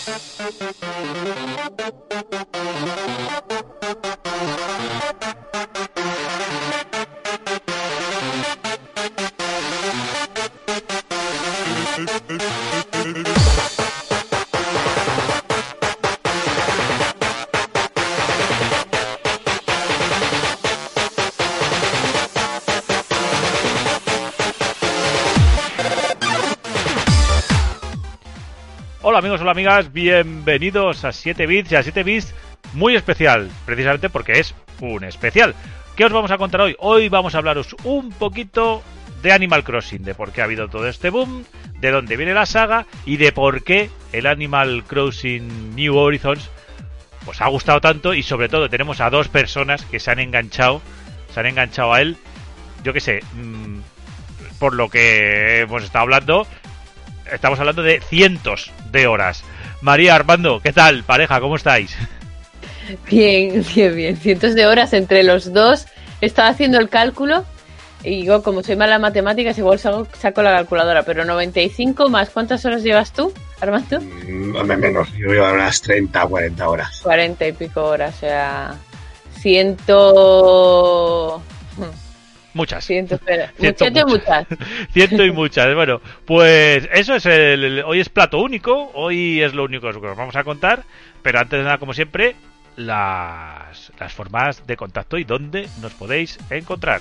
Thank you. Hola amigas, bienvenidos a 7 bits y a 7 bits muy especial, precisamente porque es un especial. ¿Qué os vamos a contar hoy? Hoy vamos a hablaros un poquito de Animal Crossing, de por qué ha habido todo este boom, de dónde viene la saga y de por qué el Animal Crossing New Horizons pues ha gustado tanto y sobre todo tenemos a dos personas que se han enganchado, se han enganchado a él, yo qué sé, mmm, por lo que hemos estado hablando, estamos hablando de cientos de horas. María Armando, ¿qué tal, pareja? ¿Cómo estáis? Bien, bien, bien. Cientos de horas entre los dos. Estaba haciendo el cálculo y yo, como soy mala en matemáticas, igual saco, saco la calculadora. Pero 95 más, ¿cuántas horas llevas tú, Armando? Mm, menos, yo llevo unas 30, 40 horas. 40 y pico horas, o sea, ciento... Muchas. Ciento, espera. Ciento, muchas. muchas. Ciento y muchas. Bueno, pues eso es el, el, Hoy es plato único. Hoy es lo único que os vamos a contar. Pero antes de nada, como siempre, las, las formas de contacto y dónde nos podéis encontrar.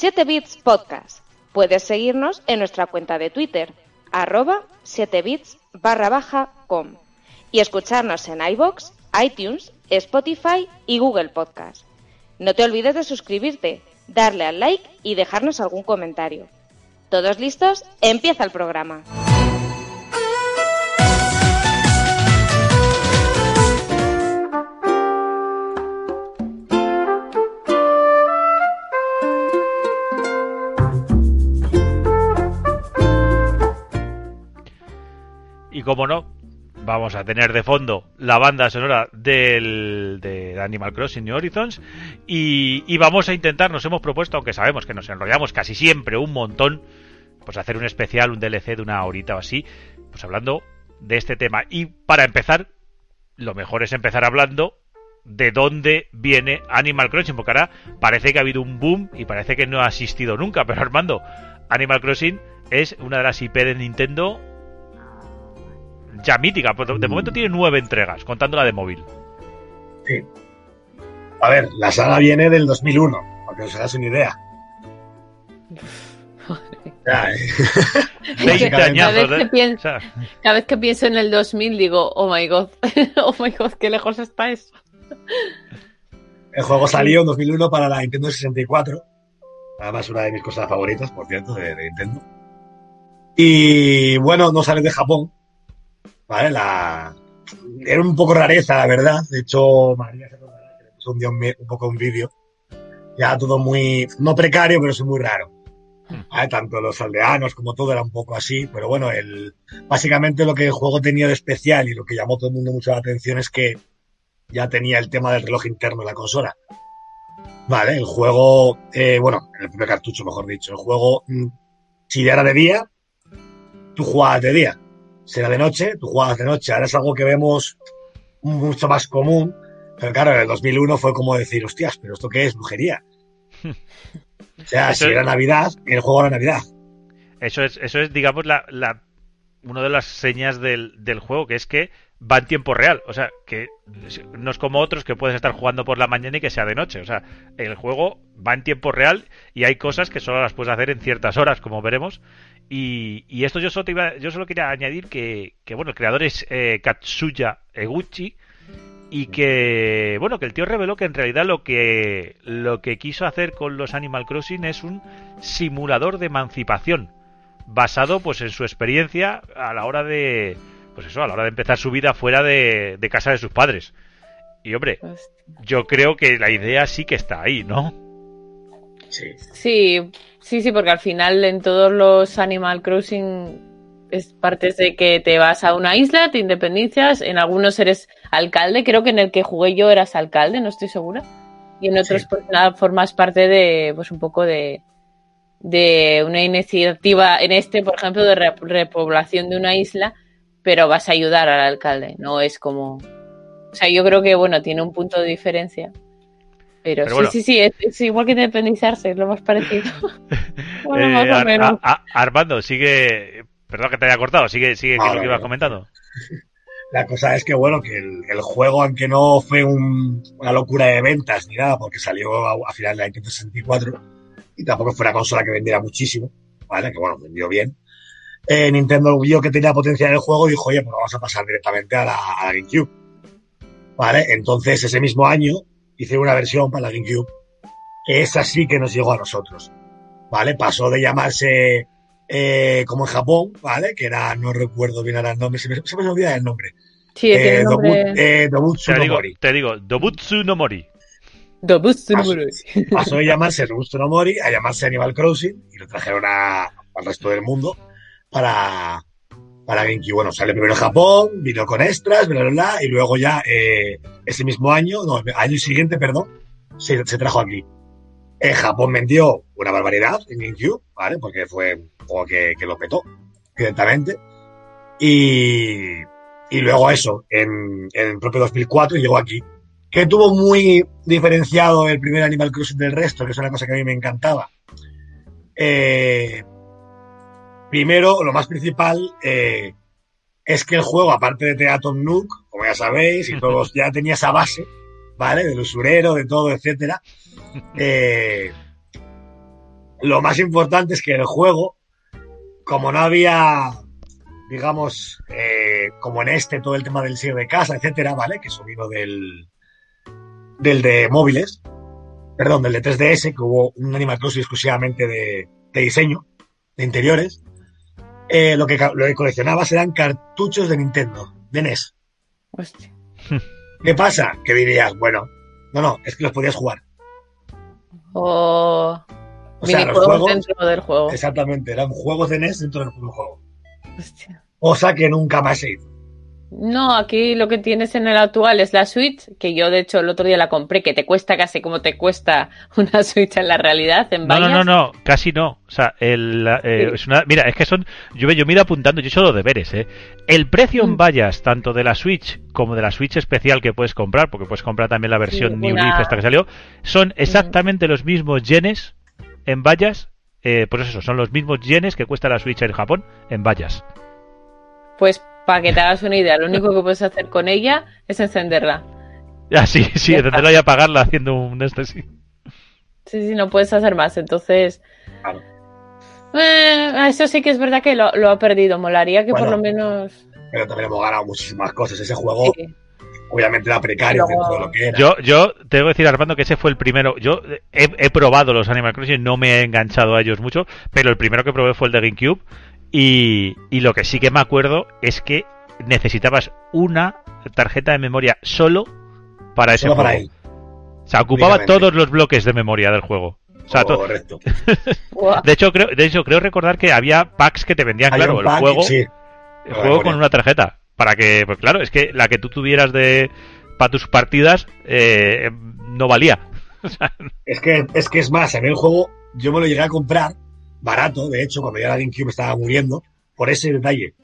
7 Bits Podcast. Puedes seguirnos en nuestra cuenta de Twitter, arroba 7bits barra baja com y escucharnos en iBox, iTunes, Spotify y Google Podcast. No te olvides de suscribirte, darle al like y dejarnos algún comentario. ¿Todos listos? Empieza el programa. Y como no, vamos a tener de fondo la banda sonora del, de Animal Crossing New Horizons y, y, vamos a intentar, nos hemos propuesto, aunque sabemos que nos enrollamos casi siempre un montón, pues hacer un especial, un DLC de una horita o así, pues hablando de este tema. Y para empezar, lo mejor es empezar hablando de dónde viene Animal Crossing, porque ahora parece que ha habido un boom y parece que no ha asistido nunca, pero Armando, Animal Crossing es una de las IP de Nintendo ya mítica. De momento tiene nueve entregas, contando la de móvil. Sí. A ver, la saga viene del 2001, para que os hagáis una idea. Ya, eh. 20 cada, vez que pienso, cada vez que pienso en el 2000 digo, oh my god, oh my god, qué lejos está eso. El juego salió en 2001 para la Nintendo 64. Además, una de mis cosas favoritas, por cierto, de, de Nintendo. Y bueno, no sale de Japón, ¿vale? La... Era un poco rareza, la verdad. De hecho, María se acordará que le puso un, día un, un poco un vídeo. Ya todo muy, no precario, pero sí muy raro. ¿Vale? Tanto los aldeanos como todo era un poco así, pero bueno, el, básicamente lo que el juego tenía de especial y lo que llamó a todo el mundo mucho la atención es que ya tenía el tema del reloj interno de la consola. Vale, el juego, eh, bueno, el primer cartucho, mejor dicho, el juego, si era de día, tú jugabas de día será de noche, tú jugabas de noche. Ahora es algo que vemos mucho más común. Pero claro, en el 2001 fue como decir, hostias, pero ¿esto qué es? Brujería. O sea, eso si era Navidad, el juego era Navidad. Eso es, eso es digamos, la, la, una de las señas del, del juego, que es que va en tiempo real. O sea, que no es como otros que puedes estar jugando por la mañana y que sea de noche. O sea, el juego va en tiempo real y hay cosas que solo las puedes hacer en ciertas horas, como veremos. Y, y esto yo solo, te iba, yo solo quería añadir que, que bueno, el creador es eh, Katsuya Eguchi y que, bueno, que el tío reveló que en realidad lo que, lo que quiso hacer con los Animal Crossing es un simulador de emancipación basado pues en su experiencia a la hora de pues eso a la hora de empezar su vida fuera de, de casa de sus padres. Y hombre yo creo que la idea sí que está ahí no sí. Sí Sí, sí, porque al final en todos los Animal Crossing es parte de que te vas a una isla, te independicias, en algunos eres alcalde, creo que en el que jugué yo eras alcalde, no estoy segura, y en otros sí. pues nada, formas parte de, pues un poco de, de una iniciativa en este, por ejemplo, de repoblación de una isla, pero vas a ayudar al alcalde, no es como... O sea, yo creo que, bueno, tiene un punto de diferencia. Pero, sí, sí, sí, es, igual que independizarse, es lo más parecido. Eh, Armando, sigue... Perdón que te haya cortado, sigue, sigue lo que ibas comentando. La cosa es que, bueno, que el, juego, aunque no fue una locura de ventas ni nada, porque salió a, final de la Nintendo 64, y tampoco fue una consola que vendiera muchísimo, ¿vale? Que, bueno, vendió bien. Eh, Nintendo vio que tenía potencia en el juego y dijo, oye, pues vamos a pasar directamente a la, GameCube. ¿Vale? Entonces, ese mismo año, hice una versión para la GameCube, que es así que nos llegó a nosotros. ¿Vale? Pasó de llamarse eh, como en Japón, ¿vale? Que era, no recuerdo bien ahora el nombre, se me, se me olvida el nombre. Sí, eh, nombre... eh, Dobutsu te no digo, Mori. Te digo, Dobutsu no Mori. Dobutsu no Mori. Pasó de llamarse Dobutsu no Mori a llamarse Animal Crossing y lo trajeron a, al resto del mundo para, para GameCube. Bueno, sale primero en Japón, vino con extras, bla, bla, y luego ya eh, ese mismo año, no, año siguiente, perdón, se, se trajo aquí. En Japón vendió una barbaridad en GameCube, ¿vale? Porque fue un juego que, que lo petó directamente. Y, y luego eso, en, en el propio 2004 llegó aquí. Que tuvo muy diferenciado el primer Animal Crossing del resto, que es una cosa que a mí me encantaba. Eh, primero, lo más principal eh, es que el juego, aparte de Teaton Nook, como ya sabéis, y todos ya tenía esa base, ¿vale? Del usurero, de todo, etcétera. Eh, lo más importante es que el juego, como no había, digamos, eh, como en este, todo el tema del sello de casa, etcétera, ¿vale? Que eso vino del, del de móviles, perdón, del de 3DS, que hubo un Animal Crossing exclusivamente de, diseño, de interiores. Eh, lo, que, lo que coleccionabas eran cartuchos de Nintendo, de NES. Hostia. ¿Qué pasa? Que dirías, bueno, no, no, es que los podías jugar. O, o sea, minijuegos dentro del juego. Exactamente, eran juegos de NES dentro del juego. Hostia. Cosa que nunca más se hizo. No, aquí lo que tienes en el actual es la Switch, que yo de hecho el otro día la compré, que te cuesta casi como te cuesta una Switch en la realidad, en No, no, no, no, casi no. O sea, el, eh, es una, mira, es que son, yo, yo me apuntando, yo he hecho los deberes, ¿eh? El precio en mm. vallas, tanto de la Switch como de la Switch especial que puedes comprar, porque puedes comprar también la versión New Leaf esta que salió, son exactamente los mismos yenes en vallas, eh, pues eso, son los mismos yenes que cuesta la Switch en Japón en vallas. Pues para que te hagas una idea, lo único que puedes hacer con ella es encenderla. Ah, sí, sí, encenderla y apagarla haciendo un este, sí. Sí, sí, no puedes hacer más, entonces... Claro. Eh, eso sí que es verdad que lo, ha perdido, molaría que por lo menos... Pero también hemos ganado muchísimas cosas, ese juego... Obviamente era precario dentro de lo que era. Yo, yo tengo que decir, Armando, que ese fue el primero. Yo he, he probado los Animal Crossing, no me he enganchado a ellos mucho, pero el primero que probé fue el de GameCube y, lo que sí que me acuerdo es que necesitabas una tarjeta de memoria solo para ese juego. O sea, ocupaba todos los bloques de memoria del juego. O sea, Correcto. de hecho, creo, de hecho, creo recordar que había packs que te vendían, claro, el juego, el juego con una tarjeta. Para que, pues claro, es que la que tú tuvieras de para tus partidas eh, no valía. es que es que es más, a mí el juego yo me lo llegué a comprar barato, de hecho, cuando ya la GameCube me estaba muriendo, por ese detalle.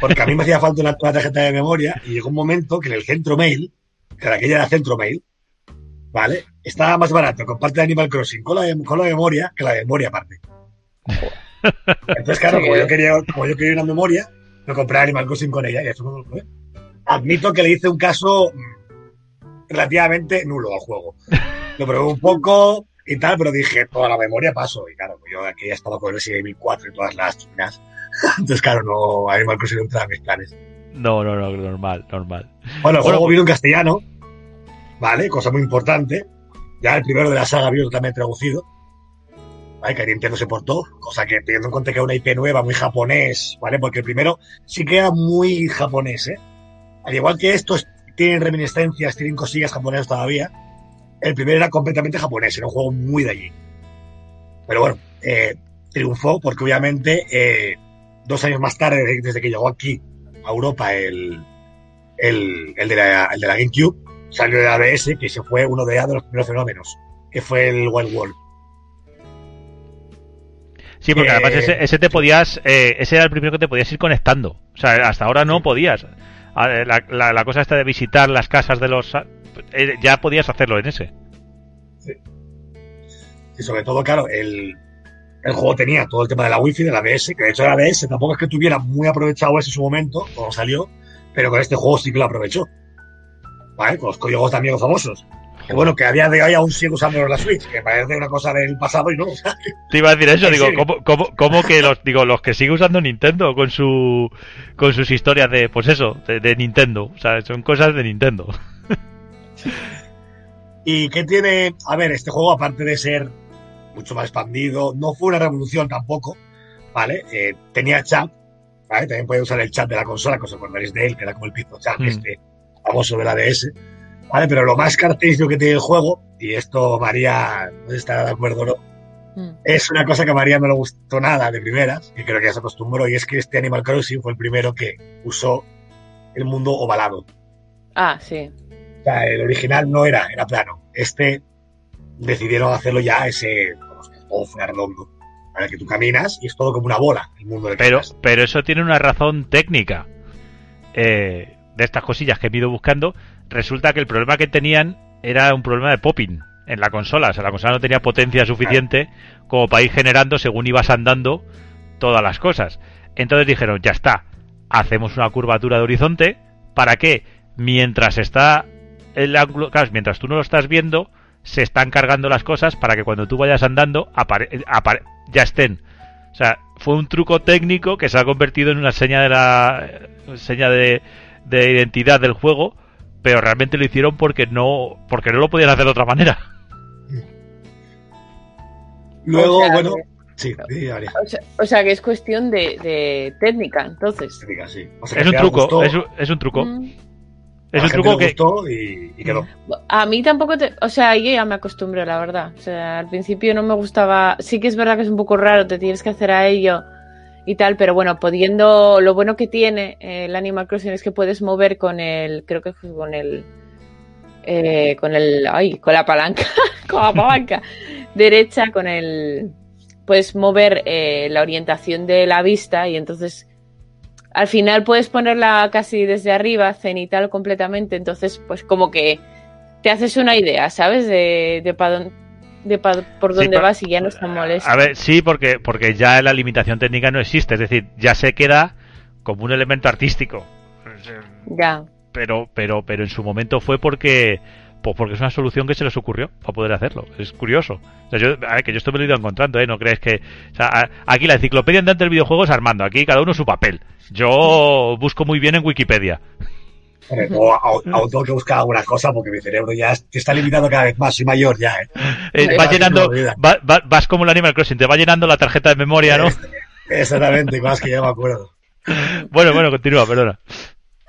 Porque a mí me hacía falta una, tarjeta de memoria y llegó un momento que en el centro mail, que era aquella era centro mail, ¿vale? Estaba más barato con parte de Animal Crossing con la, con la memoria que la memoria aparte. Entonces, claro, como yo quería, como yo quería una memoria, me compré Animal Crossing con ella y eso no lo fue. Admito que le hice un caso mm, relativamente nulo al juego. Lo probé un poco, y tal, pero dije, toda la memoria paso. Y claro, yo aquí he estado con el Resident Evil 4 y todas las chinas. Entonces, claro, no, hay mal conseguido entrar a mis planes. No, no, no, normal, normal. Bueno, el juego vino en castellano, ¿vale? Cosa muy importante. Ya el primero de la saga vino totalmente traducido. ¿Vale? Que Nintendo se portó, cosa que teniendo en cuenta que era una IP nueva, muy japonés, ¿vale? Porque el primero sí que era muy japonés, ¿eh? Al igual que estos tienen reminiscencias, tienen cosillas japonesas todavía, el primero era completamente japonés, era un juego muy de allí. Pero bueno, eh, triunfó porque obviamente eh, dos años más tarde, desde que llegó aquí a Europa el, el, el, de, la, el de la GameCube, salió de ABS, que se fue uno de, de los primeros fenómenos, que fue el Wild World. Sí, porque además ese, te podías, eh, ese era el primero que te podías ir conectando. O sea, hasta ahora no podías. La, la, cosa esta de visitar las casas de los... Eh, ya podías hacerlo en ese. Sí. Y sobre todo, claro, el, el juego tenía todo el tema de la wifi, de la DS, que de hecho la DS tampoco es que tuviera muy aprovechado ese su momento, cuando salió, pero con este juego sí que lo aprovechó. ¿Vale? Con los códigos también famosos. Que bueno, que a día de hoy aún sigue usando la Switch, que parece una cosa del pasado y no. Te iba a decir eso, digo, ¿cómo, cómo, que los, digo, los que sigue usando Nintendo con su con sus historias de, pues eso, de, Nintendo? O sea, son cosas de Nintendo. ¿Y qué tiene? A ver, este juego, aparte de ser mucho más expandido, no fue una revolución tampoco, ¿vale? Eh, tenía chat, ¿vale? También puede usar el chat de la consola, que os acordaréis de él, que era como el piso chat, mm. este famoso de la DS ¿vale? Pero lo más característico que tiene el juego, y esto María no estará de acuerdo no, mm. es una cosa que a María no le gustó nada de primeras, y creo que ya se acostumbró, y es que este Animal Crossing fue el primero que usó el mundo ovalado. Ah, sí. O sea, el original no era, era plano. Este decidieron hacerlo ya ese, vamos, todo fuera redondo. Para que tú caminas y es todo como una bola el mundo de pero, pero eso tiene una razón técnica. Eh, de estas cosillas que he ido buscando, resulta que el problema que tenían era un problema de popping en la consola. O sea, la consola no tenía potencia suficiente como para ir generando según ibas andando todas las cosas. Entonces dijeron, ya está, hacemos una curvatura de horizonte para que mientras está el ángulo, claro, mientras tú no lo estás viendo, se están cargando las cosas para que cuando tú vayas andando ya estén. O sea, fue un truco técnico que se ha convertido en una seña de la seña de, de identidad del juego pero realmente lo hicieron porque no porque no lo podían hacer de otra manera. Luego, bueno, sí, o, sea, que es cuestión de, técnica, entonces. Técnica, sí. es, un truco, es, un, truco, es un truco. Que y, quedó. A mí tampoco, te, o sea, yo ya me acostumbré, la verdad. O sea, al principio no me gustaba. Sí que es verdad que es un poco raro, te tienes que hacer a ello y tal, pero bueno, pudiendo, lo bueno que tiene eh, el Animal Crossing es que puedes mover con el, creo que con el, eh, con el, ay, con la palanca, con la palanca derecha, con el, puedes mover eh, la orientación de la vista y entonces al final puedes ponerla casi desde arriba, cenital completamente, entonces pues como que te haces una idea, ¿sabes? De, de de por dónde vas y ya no está molesto. A ver, sí, porque, porque ya la limitación técnica no existe, es decir, ya se queda como un elemento artístico. Ya. Pero, pero, pero en su momento fue porque, pues porque es una solución que se les ocurrió para poder hacerlo. Es curioso. O yo, a ver, que yo esto me lo he ido encontrando, ¿eh? No crees que. O sea, aquí la enciclopedia andante del videojuego es Armando, aquí cada uno su papel. Yo busco muy bien en Wikipedia. O aún tengo que buscar alguna cosa porque mi cerebro ya está limitado cada vez más, soy mayor ya. ¿eh? eh vas llenando, vas como el Animal Crossing, te va llenando la tarjeta de memoria, ¿no? Exactamente, más que ya me acuerdo. Bueno, bueno, continúa, perdona.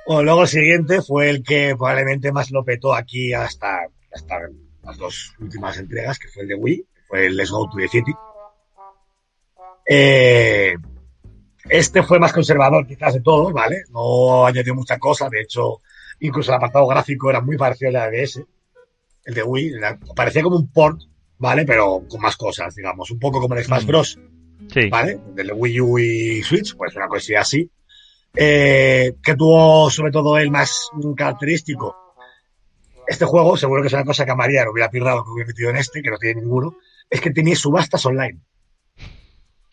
Bueno, luego el siguiente fue el que probablemente más lo petó aquí hasta, hasta las dos últimas entregas, que fue el de Wii, fue el Let's Go to the City. Eh, este fue más conservador quizás de todos, ¿vale? No añadió mucha cosa, de hecho, incluso el apartado gráfico era muy parecido al de ABS, el de Wii, parecía como un port, ¿vale? Pero con más cosas, digamos, un poco como el Smash mm. Bros. Sí. ¿Vale? Del Wii U y Switch, pues una cosilla así. Eh, que tuvo sobre todo el más característico. Este juego, seguro que es una cosa que a María lo hubiera pirrado que hubiera metido en este, que no tiene ninguno, es que tenía subastas online.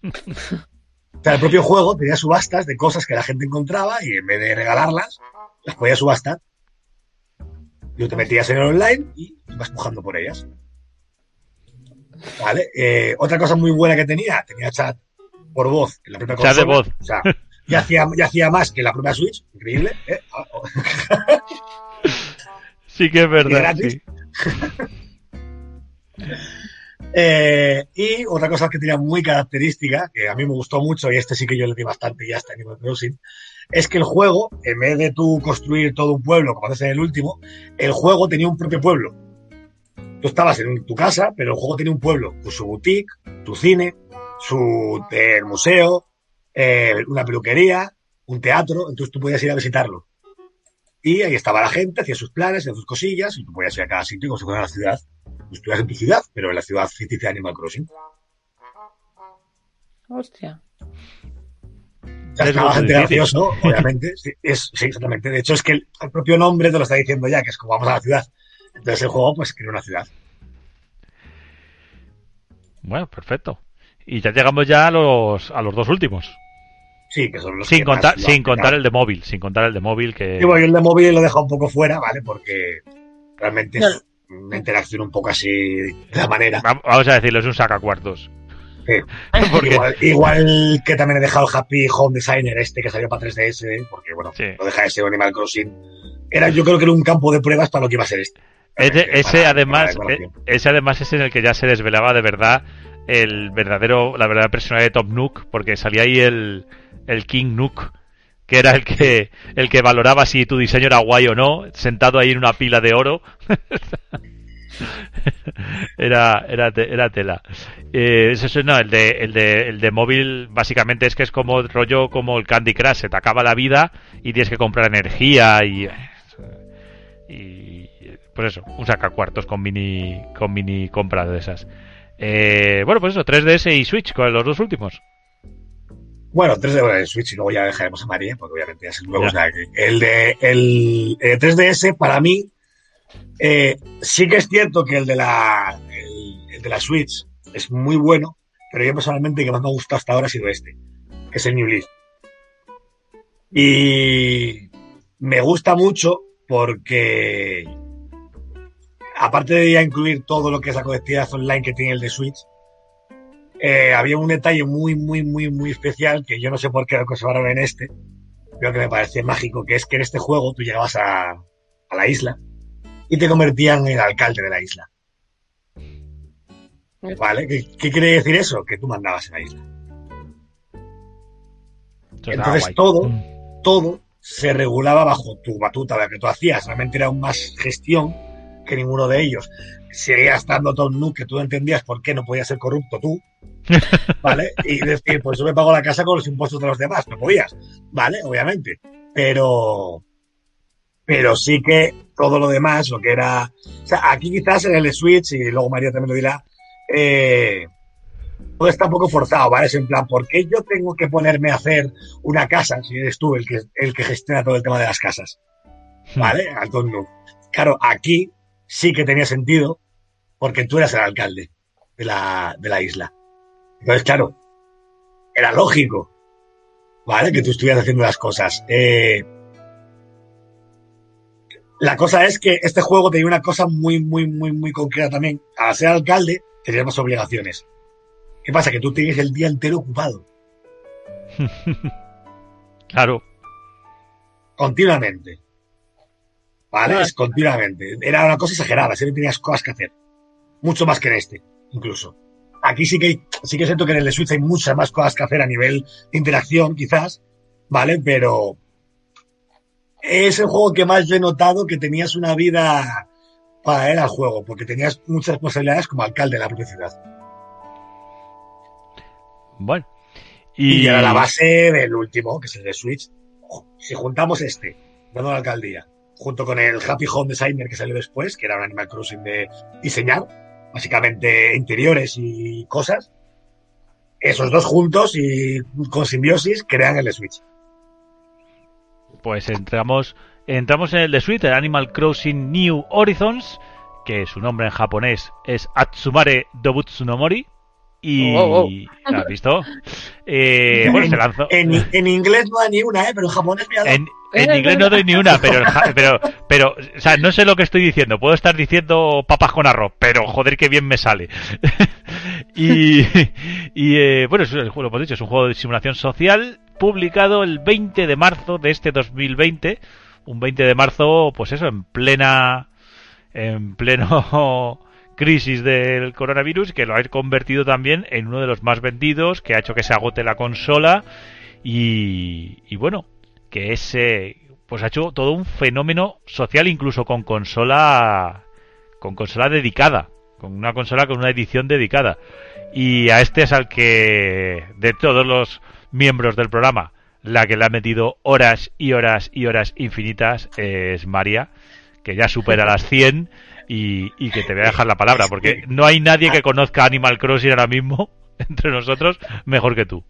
O sea, el propio juego tenía subastas de cosas que la gente encontraba y en vez de regalarlas, las podía subastar. Y te metías en el online y ibas pujando por ellas. ¿Vale? Eh, otra cosa muy buena que tenía, tenía chat por voz en la propia. Chat de voz. O sea, ya hacía, ya hacía más que la propia Switch. Increíble. ¿eh? sí que es verdad. Sí. Eh, y otra cosa que tenía muy característica, que a mí me gustó mucho, y este sí que yo le di bastante ya hasta Animal Crossing, es que el juego, en vez de tú construir todo un pueblo, como haces en el último, el juego tenía un propio pueblo. Tú estabas en tu casa, pero el juego tenía un pueblo, con su boutique, tu cine, su eh, museo, eh, una peluquería, un teatro, entonces tú podías ir a visitarlo. Y ahí estaba la gente, hacía sus planes, hacía sus cosillas, y tú podías ir a cada sitio como si fuera la ciudad en tu ciudad, pero en la ciudad ficticia de Animal Crossing. Hostia. es bastante gracioso, obviamente. Sí, es, sí, exactamente. De hecho, es que el, propio nombre te lo está diciendo ya, que es como vamos a la ciudad. Entonces el juego, pues, crea una ciudad. Bueno, perfecto. Y ya llegamos ya a los, a los dos últimos. Sí, que son los sin que contar, más sin contar el de móvil, sin contar el de móvil que Sí, bueno, yo el de móvil lo he dejado un poco fuera, ¿vale? Porque realmente No. es una interacción un poco así de la manera. Va- vamos a decirlo, es un sacacuartos. Sí. Igual, igual que también he dejado el Happy Home Designer este que salió para 3DS, ¿eh? porque bueno, Sí. no deja de ser Animal Crossing. Era, yo creo que era un campo de pruebas para lo que iba a ser este. Ese, Para- ese para además, eh, ese además es en el que ya se desvelaba de verdad el verdadero, la verdadera personalidad de Top Nook, porque salía ahí el, el King Nook, que era el que, el que valoraba si tu diseño era guay o no, sentado ahí en una pila de oro. era, era, era tela. Eh, eso, no, el de, el de, el de móvil básicamente es que es como rollo como el Candy Crush, se te acaba la vida y tienes que comprar energía y, y pues eso, un sacacuartos con mini, con mini compras de esas. Eh, bueno, pues eso, 3DS y Switch, con los dos últimos. Bueno, 3D bueno, el Switch y luego ya dejaremos a María, porque obviamente ya es el nuevo. O sea, el de el, eh, 3DS para mí eh, sí que es cierto que el de la el, el de la Switch es muy bueno, pero yo personalmente el que más me ha gustado hasta ahora ha sido este, que es el New Leaf. Y me gusta mucho porque aparte de ya incluir todo lo que es la conectividad online que tiene el de Switch, eh, había un detalle muy, muy, muy, muy especial que yo no sé por qué lo conservaron en este, pero que me parece mágico, que es que en este juego tú llegabas a, a la isla y te convertían en el alcalde de la isla. ¿Vale? ¿Qué, qué quiere decir eso? Que tú mandabas en la isla. Entonces todo, Mm. todo se regulaba bajo tu batuta, la que tú hacías. Realmente era aún más gestión que ninguno de ellos. Seguía estando Tom Nook, que tú entendías por qué no podías ser corrupto tú, ¿vale? Y decir, pues yo me pago la casa con los impuestos de los demás, no podías, ¿vale? Obviamente. Pero, pero sí que todo lo demás, lo que era, o sea, aquí quizás en el Switch, y luego María también lo dirá, eh, todo está un poco forzado, ¿vale? Es en plan, ¿por qué yo tengo que ponerme a hacer una casa si eres tú el que, el que gestiona todo el tema de las casas? ¿Vale? Anton Nook. Claro, aquí sí que tenía sentido porque tú eras el alcalde de la, de la isla. Entonces, claro, era lógico, ¿vale? Que tú estuvieras haciendo las cosas. Eh, la cosa es que este juego tenía una cosa muy, muy, muy, muy concreta también. Al ser alcalde, tenías más obligaciones. ¿Qué pasa? Que tú tienes el día entero ocupado, Claro. continuamente. ¿Vale? Claro. Es continuamente. Era una cosa exagerada, siempre tenías cosas que hacer. Mucho más que en este, incluso. Aquí sí que, hay- sí que siento que en el de Switch hay muchas más cosas que hacer a nivel de interacción, quizás, ¿vale? Pero es el juego que más yo he notado que tenías una vida para él al juego, porque tenías muchas responsabilidades como alcalde de la propia ciudad. Bueno. Y, Y, era la base del último, que es el de Switch. Si juntamos este, dando la alcaldía, junto con el Happy Home Designer que salió después, que era un Animal Crossing de diseñar, básicamente interiores y cosas, esos dos juntos y con simbiosis crean el Switch. Pues entramos, entramos en el de Switch, el Animal Crossing New Horizons, que su nombre en japonés es Atsumare Dobutsu no Mori. Y. Wow, wow. ¿lo ¿Has visto? Eh, bueno, se lanzó. En, en inglés no hay ni una, ¿eh? pero en japonés me ha dado. En, en inglés no doy ni una, pero, pero, pero, o sea, no sé lo que estoy diciendo. Puedo estar diciendo papas con arroz, pero joder, que bien me sale. y, y eh, bueno, es, lo hemos dicho, es un juego de simulación social publicado el 20 de marzo de este 2020. Un 20 de marzo, pues eso, en plena, en pleno crisis del coronavirus, que lo ha convertido también en uno de los más vendidos, que ha hecho que se agote la consola. Y, y bueno, que es eh, pues ha hecho todo un fenómeno social incluso con consola con consola dedicada con una consola con una edición dedicada y a este es al que de todos los miembros del programa la que le ha metido horas y horas y horas infinitas es María que ya supera las 100 y, y que te voy a dejar la palabra porque no hay nadie que conozca Animal Crossing ahora mismo entre nosotros mejor que tú.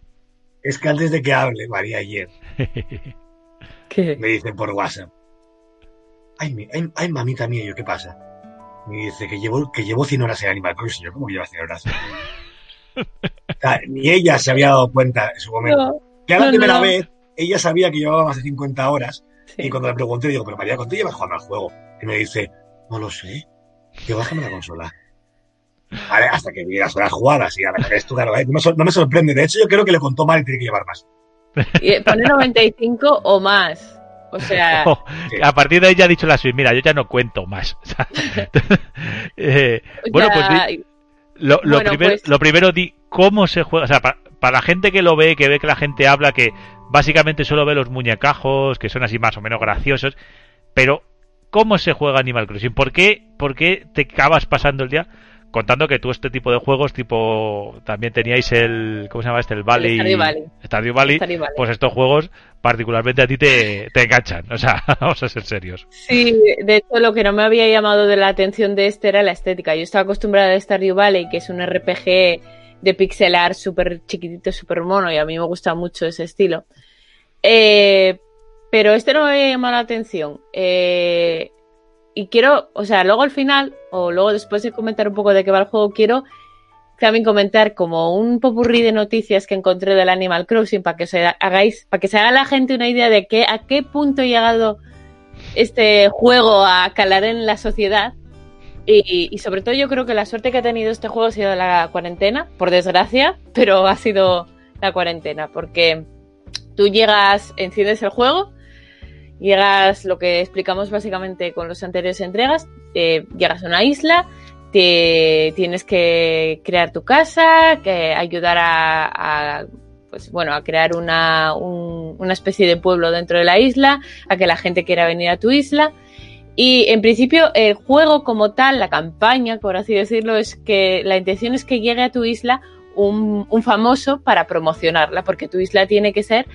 Es que antes de que hable, María ayer, ¿Qué? me dice por WhatsApp, ay, ay, mamita mía, yo, ¿qué pasa? Me dice que llevo, que llevo 100 horas en Animal Crossing. Yo, ¿cómo lleva 100 horas? ni ella se había dado cuenta en su momento. que a la primera vez, ella sabía que llevaba más de 50 horas. Y cuando le pregunté, digo, pero María, ¿cuánto llevas jugando al juego? Y me dice, no lo sé. Que bájame la consola. Vale, hasta que vi las jugadas y ahora esto, claro, ¿eh? no, me, sorprende. De hecho, yo creo que le contó mal y tiene que llevar más. Pone 95 o más. O sea. A partir de ahí ya ha dicho la suite, mira, yo ya no cuento más. Eh, bueno, pues. lo, pues lo, primero, di cómo se juega. O sea, para, la gente que lo ve, que ve que la gente habla, que básicamente solo ve los muñecajos, que son así más o menos graciosos. Pero, ¿cómo se juega Animal Crossing? ¿Por qué, por qué te acabas pasando el día? contando que tú este tipo de juegos, tipo, también teníais el, ¿cómo se llama este? El Valley. Stardew Valley. Valley, Pues estos juegos, particularmente a ti te, te enganchan, o sea, vamos a ser serios. Sí, de hecho lo que no me había llamado de la atención de este era la estética. Yo estaba acostumbrada a Stardew Valley, que es un RPG de pixelar súper chiquitito, súper mono, y a mí me gusta mucho ese estilo. Eh, pero este no me llamado la atención. Eh, y quiero, o sea, luego al final, o luego después de comentar un poco de qué va el juego, quiero también comentar como un popurrí de noticias que encontré del Animal Crossing para que se hagáis, para que se haga la gente una idea de qué, a qué punto ha llegado este juego a calar en la sociedad. Y, y, sobre todo yo creo que la suerte que ha tenido este juego ha sido la cuarentena, por desgracia, pero ha sido la cuarentena, porque tú llegas, enciendes el juego, Llegas, lo que explicamos básicamente con las anteriores entregas, eh, llegas a una isla, te, tienes que crear tu casa, que ayudar a, pues bueno, a crear una, una especie de pueblo dentro de la isla, a que la gente quiera venir a tu isla. Y en principio el juego como tal, la campaña, por así decirlo, es que la intención es que llegue a tu isla un, un famoso para promocionarla, porque tu isla tiene que ser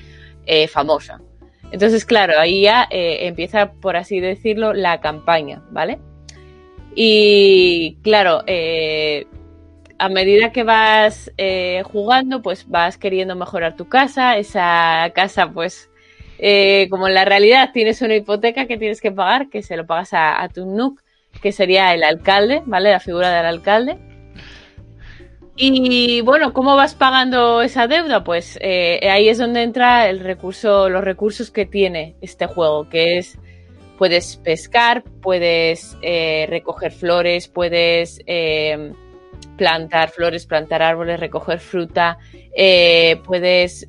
eh, famosa. Entonces, claro, ahí ya eh, empieza, por así decirlo, la campaña, ¿vale? Y claro, eh, a medida que vas eh, jugando, pues vas queriendo mejorar tu casa. Esa casa, pues, como en la realidad tienes una hipoteca que tienes que pagar, que se lo pagas a, a tu NUC, que sería el alcalde, ¿vale? La figura del alcalde. Y bueno, ¿cómo vas pagando esa deuda? Pues eh, ahí es donde entra el recurso, los recursos que tiene este juego, que es puedes pescar, puedes eh, recoger flores, puedes eh, plantar flores, plantar árboles, recoger fruta, puedes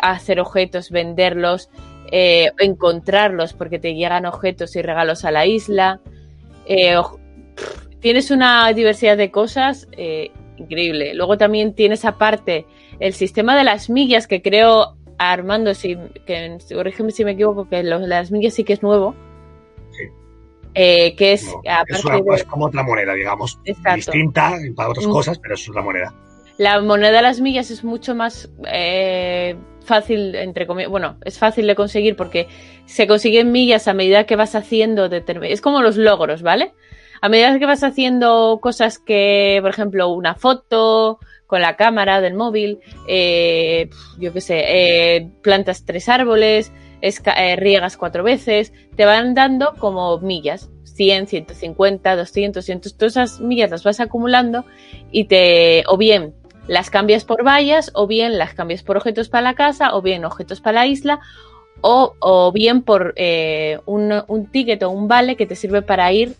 hacer objetos, venderlos, encontrarlos porque te llegan objetos y regalos a la isla. tienes una diversidad de cosas increíble. Luego también tienes aparte el sistema de las millas, que creo, Armando, si, que, corrígeme si me equivoco, que las millas sí que es nuevo. Sí. Eh, que es, es, como otra moneda, digamos. Distinta para otras mm. cosas, pero es una moneda. La moneda de las millas es mucho más eh, fácil, entre comillas, bueno, es fácil de conseguir porque se consiguen millas a medida que vas haciendo, es como los logros, ¿vale? A medida que vas haciendo cosas que, por ejemplo, una foto con la cámara del móvil, eh, yo qué sé, eh, plantas tres árboles, eh, riegas cuatro veces, te van dando como millas. 100, 150, 200, entonces todas esas millas las vas acumulando y te, o bien las cambias por vallas, o bien las cambias por objetos para la casa, o bien objetos para la isla, o, o bien por un, un ticket o un vale que te sirve para ir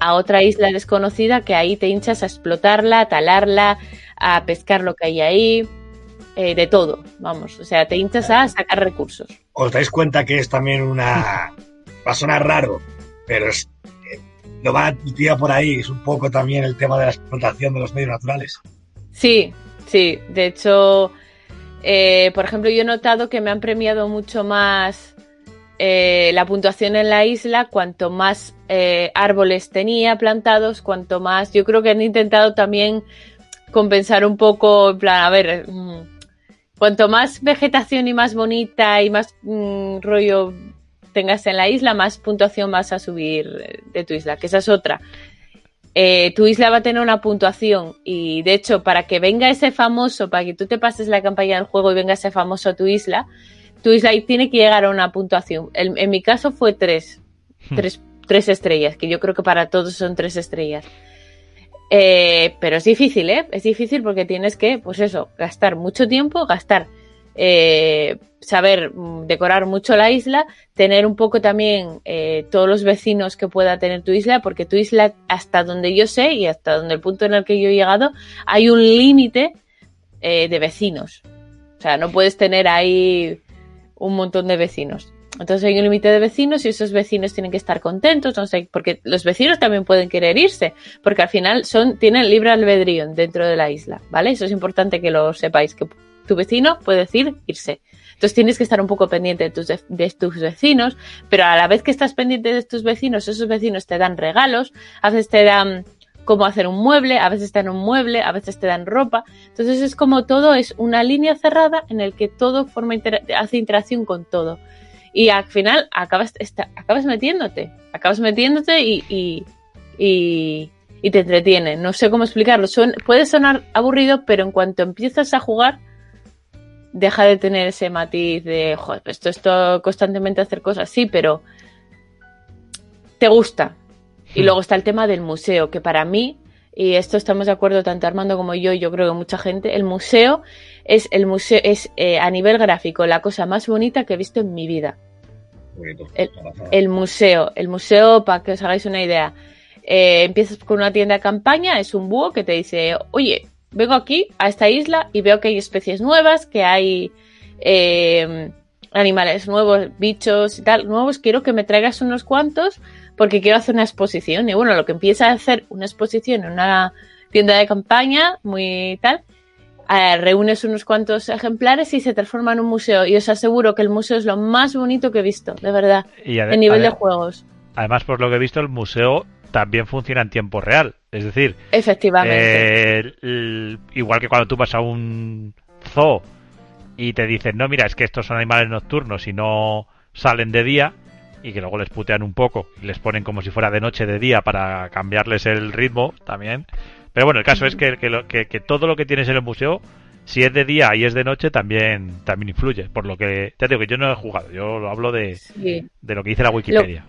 a otra isla desconocida que ahí te hinchas a explotarla, a talarla, a pescar lo que hay ahí, eh, de todo, vamos, o sea, te hinchas a sacar recursos. ¿Os dais cuenta que es también una... va a sonar raro, pero es, eh, lo va a por ahí, es un poco también el tema de la explotación de los medios naturales. Sí, sí, de hecho, eh, por ejemplo, yo he notado que me han premiado mucho más eh, la puntuación en la isla, cuanto más eh, árboles tenía plantados, cuanto más. Yo creo que han intentado también compensar un poco, en plan, a ver, mm, cuanto más vegetación y más bonita y más mm, rollo tengas en la isla, más puntuación vas a subir de tu isla, que esa es otra. eh, tu isla va a tener una puntuación y de hecho para que venga ese famoso, para que tú te pases la campaña del juego y venga ese famoso a tu isla, tu isla tiene que llegar a una puntuación. En, mi caso fue tres, hmm. tres, tres, estrellas, que yo creo que para todos son tres estrellas. Eh, pero es difícil, ¿eh? Es difícil porque tienes que, pues eso, gastar mucho tiempo, gastar eh, saber mm, decorar mucho la isla, tener un poco también eh, todos los vecinos que pueda tener tu isla, porque tu isla, hasta donde yo sé y hasta donde el punto en el que yo he llegado, hay un límite de vecinos. O sea, no puedes tener ahí un montón de vecinos. Entonces hay un límite de vecinos y esos vecinos tienen que estar contentos, no sé, porque los vecinos también pueden querer irse, porque al final son, tienen libre albedrío dentro de la isla, ¿vale? Eso es importante que lo sepáis, que tu vecino puede decir irse. Entonces tienes que estar un poco pendiente de tus, de tus vecinos, pero a la vez que estás pendiente de tus vecinos, esos vecinos te dan regalos, a veces te dan cómo hacer un mueble, a veces te dan un mueble, a veces te dan ropa. Entonces es como todo es una línea cerrada en el que todo forma hace interacción con todo. Y al final acabas, acabas metiéndote, acabas metiéndote y, y, te entretiene. No sé cómo explicarlo. puede sonar aburrido, pero en cuanto empiezas a jugar, deja de tener ese matiz de, joder, esto esto constantemente hacer cosas, sí, pero te gusta. Y luego está el tema del museo, que para mí, y esto estamos de acuerdo tanto Armando como yo, y yo creo que mucha gente, el museo es el museo es eh, a nivel gráfico la cosa más bonita que he visto en mi vida. El, museo, el museo, para que os hagáis una idea, eh, empiezas con una tienda de campaña, es un búho que te dice, oye, vengo aquí a esta isla y veo que hay especies nuevas, que hay eh, animales nuevos, bichos y tal, nuevos, quiero que me traigas unos cuantos porque quiero hacer una exposición. Y bueno, lo que empieza a hacer una exposición en una tienda de campaña, muy tal, eh, reúnes unos cuantos ejemplares y se transforma en un museo. Y os aseguro que el museo es lo más bonito que he visto, de verdad, y en nivel de juegos. Además, por lo que he visto, el museo también funciona en tiempo real. Es decir, efectivamente. Eh, igual que cuando tú vas a un zoo y te dicen, no, mira, es que estos son animales nocturnos y no salen de día, y que luego les putean un poco y les ponen como si fuera de noche de día para cambiarles el ritmo también. Pero bueno, el caso es que, que, todo lo que tienes en el museo, si es de día y es de noche, también, también influye. Por lo que, te digo que yo no he jugado, yo lo hablo de, de lo que dice la Wikipedia.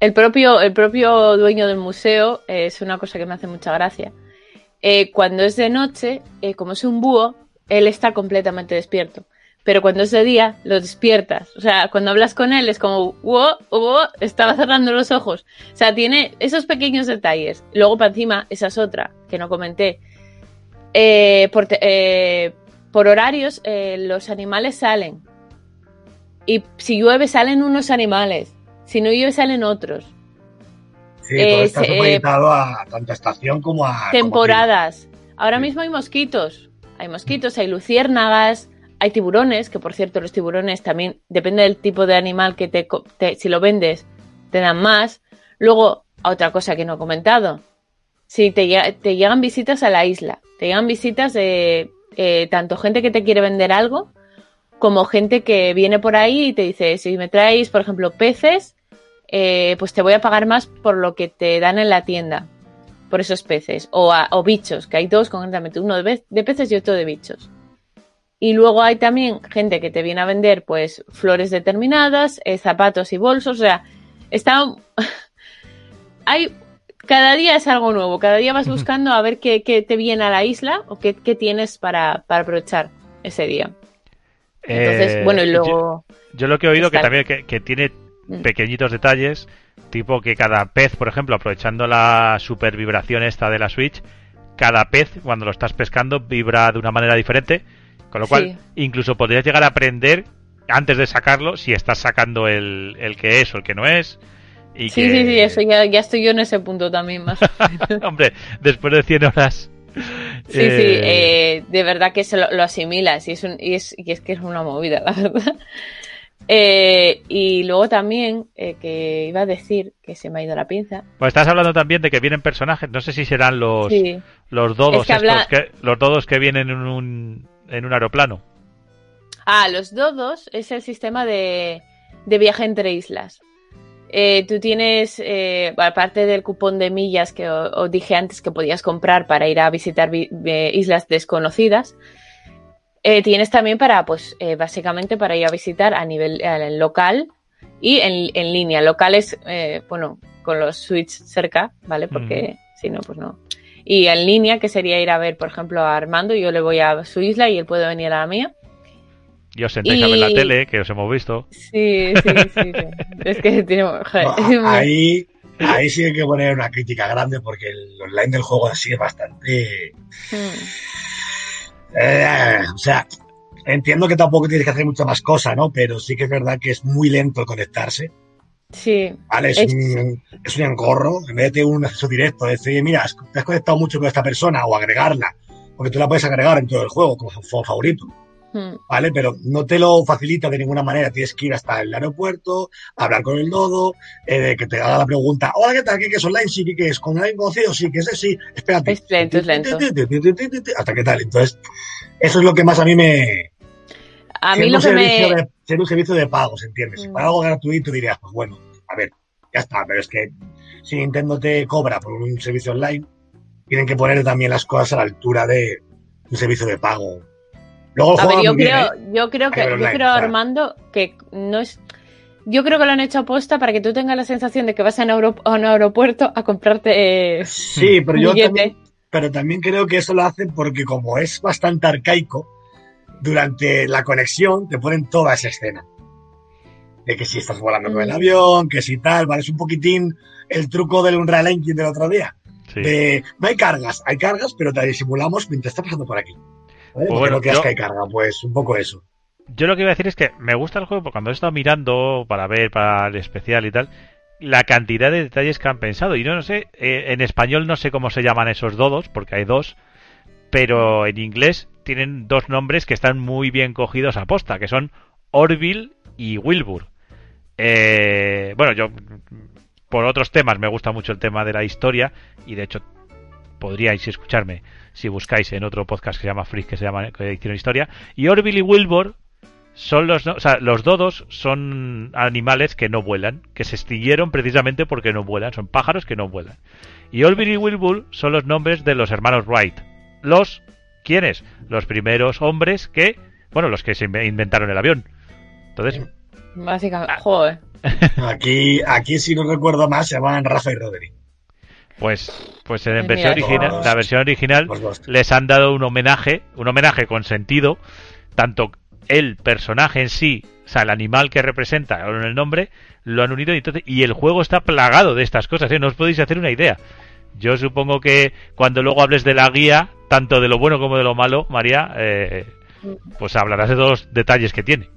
El propio, el propio dueño del museo eh, es una cosa que me hace mucha gracia. Eh, cuando es de noche, eh, como es un búho, él está completamente despierto. Pero cuando es de día, lo despiertas. O sea, cuando hablas con él es como, wow, wow, estaba cerrando los ojos. O sea, tiene esos pequeños detalles. Luego, para encima, esa es otra que no comenté. por, por, horarios, los animales salen. Y si llueve, salen unos animales. Si no llueve, salen otros. Sí, todo está eh, supeditado a tanto estación como a... Temporadas. Ahora mismo hay mosquitos. Hay mosquitos, hay luciérnagas, hay tiburones, que por cierto los tiburones también, depende del tipo de animal que te, si lo vendes, te dan más. Luego, otra cosa que no he comentado, si te, te llegan visitas a la isla, te llegan visitas de eh, tanto gente que te quiere vender algo, como gente que viene por ahí y te dice, si me traéis, por ejemplo, peces, eh, pues te voy a pagar más por lo que te dan en la tienda, por esos peces, o, o bichos, que hay dos concretamente, uno de, peces y otro de bichos. Y luego hay también gente que te viene a vender, pues, flores determinadas, eh, zapatos y bolsos, o sea, está... hay... Cada día es algo nuevo, cada día vas buscando a ver qué, te viene a la isla o qué, tienes para aprovechar ese día. Entonces, eh, bueno, y luego... Yo, lo que he oído que también que, tiene mm. pequeñitos detalles, tipo que cada pez, por ejemplo, aprovechando la super vibración esta de la Switch, cada pez, cuando lo estás pescando, vibra de una manera diferente, con lo cual incluso podrías llegar a aprender antes de sacarlo si estás sacando el, el que es o el que no es. Y sí, sí, sí, eso ya, ya, estoy yo en ese punto también más. Hombre, después de 100 horas Sí, sí, eh, eh, de verdad que se lo, asimilas y es, y, es, y es que es una movida, la verdad. Eh, y luego también, que iba a decir que se me ha ido la pinza. Pues estás hablando también de que vienen personajes, no sé si serán los, los dodos que los dodos que vienen en un, en un aeroplano. Ah, los dodos es el sistema de, de viaje entre islas. eh, tú tienes, eh, aparte del cupón de millas que os dije antes que podías comprar para ir a visitar islas desconocidas, eh, tienes también para, pues, básicamente para ir a visitar a nivel local y en, en línea. Locales, bueno, con los suites cerca, ¿vale? Porque si no, pues no. Y en línea, que sería ir a ver, por ejemplo, a Armando, yo le voy a su isla y él puede venir a la mía. Y os sentáis a ver la tele, que os hemos visto. Sí, sí, sí. es que tiene... ahí, ahí sí hay que poner una crítica grande porque el online del juego así es bastante... Hmm. Eh, o sea, entiendo que tampoco tienes que hacer mucha más cosa, ¿no? Pero sí que es verdad que es muy lento el conectarse. Sí. Vale, es, Un, es un engorro. En vez de un acceso directo, decir, mira, te has conectado mucho con esta persona o agregarla, porque tú la puedes agregar en todo el juego como favorito. Hmm. ¿Vale? Pero no te lo facilita de ninguna manera. Tienes que ir hasta el aeropuerto, hablar con el nodo, eh, que te haga la pregunta, hola, ¿qué tal? ¿Qué, es online? Sí, ¿qué, es? ¿Con online conocido? Sí, ¿qué es? Sí, espérate. Es lento, es lento. Hasta qué tal. Entonces, eso es lo que más a mí me... A mí lo que me... ser un servicio de pago, ¿se entiende? Si para algo gratuito dirías, pues bueno, a ver, ya está, pero es que si Nintendo te cobra por un servicio online, tienen que poner también las cosas a la altura de un servicio de pago a ver, yo creo, ¿eh? yo creo que, yo creo, Armando, que no es. Yo creo que lo han hecho aposta para que tú tengas la sensación de que vas a, un aeropuerto a comprarte. Sí, pero yo también, pero también creo que eso lo hacen porque, como es bastante arcaico, durante la conexión te ponen toda esa escena. De que si estás volando con el mm. avión, que si tal, ¿vale? Es un poquitín el truco del Unreal Engine del otro día. no hay cargas, hay cargas, pero te disimulamos mientras está pasando por aquí. Pues bueno, que yo, carga, pues un poco eso. Yo lo que iba a decir es que me gusta el juego porque cuando he estado mirando para ver, para el especial y tal, la cantidad de detalles que han pensado. Y no, no sé, eh, en español no sé cómo se llaman esos dodos, porque hay dos, pero en inglés tienen dos nombres que están muy bien cogidos a posta, que son Orville y Wilbur. Eh, bueno, yo por otros temas me gusta mucho el tema de la historia y de hecho podríais escucharme si buscáis en otro podcast que se llama Freak, que se llama que hicieron historia. Y Orville y Wilbur son los, o sea, los dodos son animales que no vuelan, que se extinguieron precisamente porque no vuelan, son pájaros que no vuelan. Y Orville y Wilbur son los nombres de los hermanos Wright. Los, ¿quiénes? Los primeros hombres que, bueno, los que se inventaron el avión. Entonces... Básicamente, joder. Aquí, aquí si no recuerdo más, se llaman Rafa y Roderick. Pues, pues en versión original, la versión original les han dado un homenaje, un homenaje con sentido, tanto el personaje en sí, o sea, el animal que representa en el nombre, lo han unido y, y el juego está plagado de estas cosas, ¿eh? no os podéis hacer una idea. Yo supongo que cuando luego hables de la guía, tanto de lo bueno como de lo malo, María, eh, pues hablarás de todos los detalles que tiene.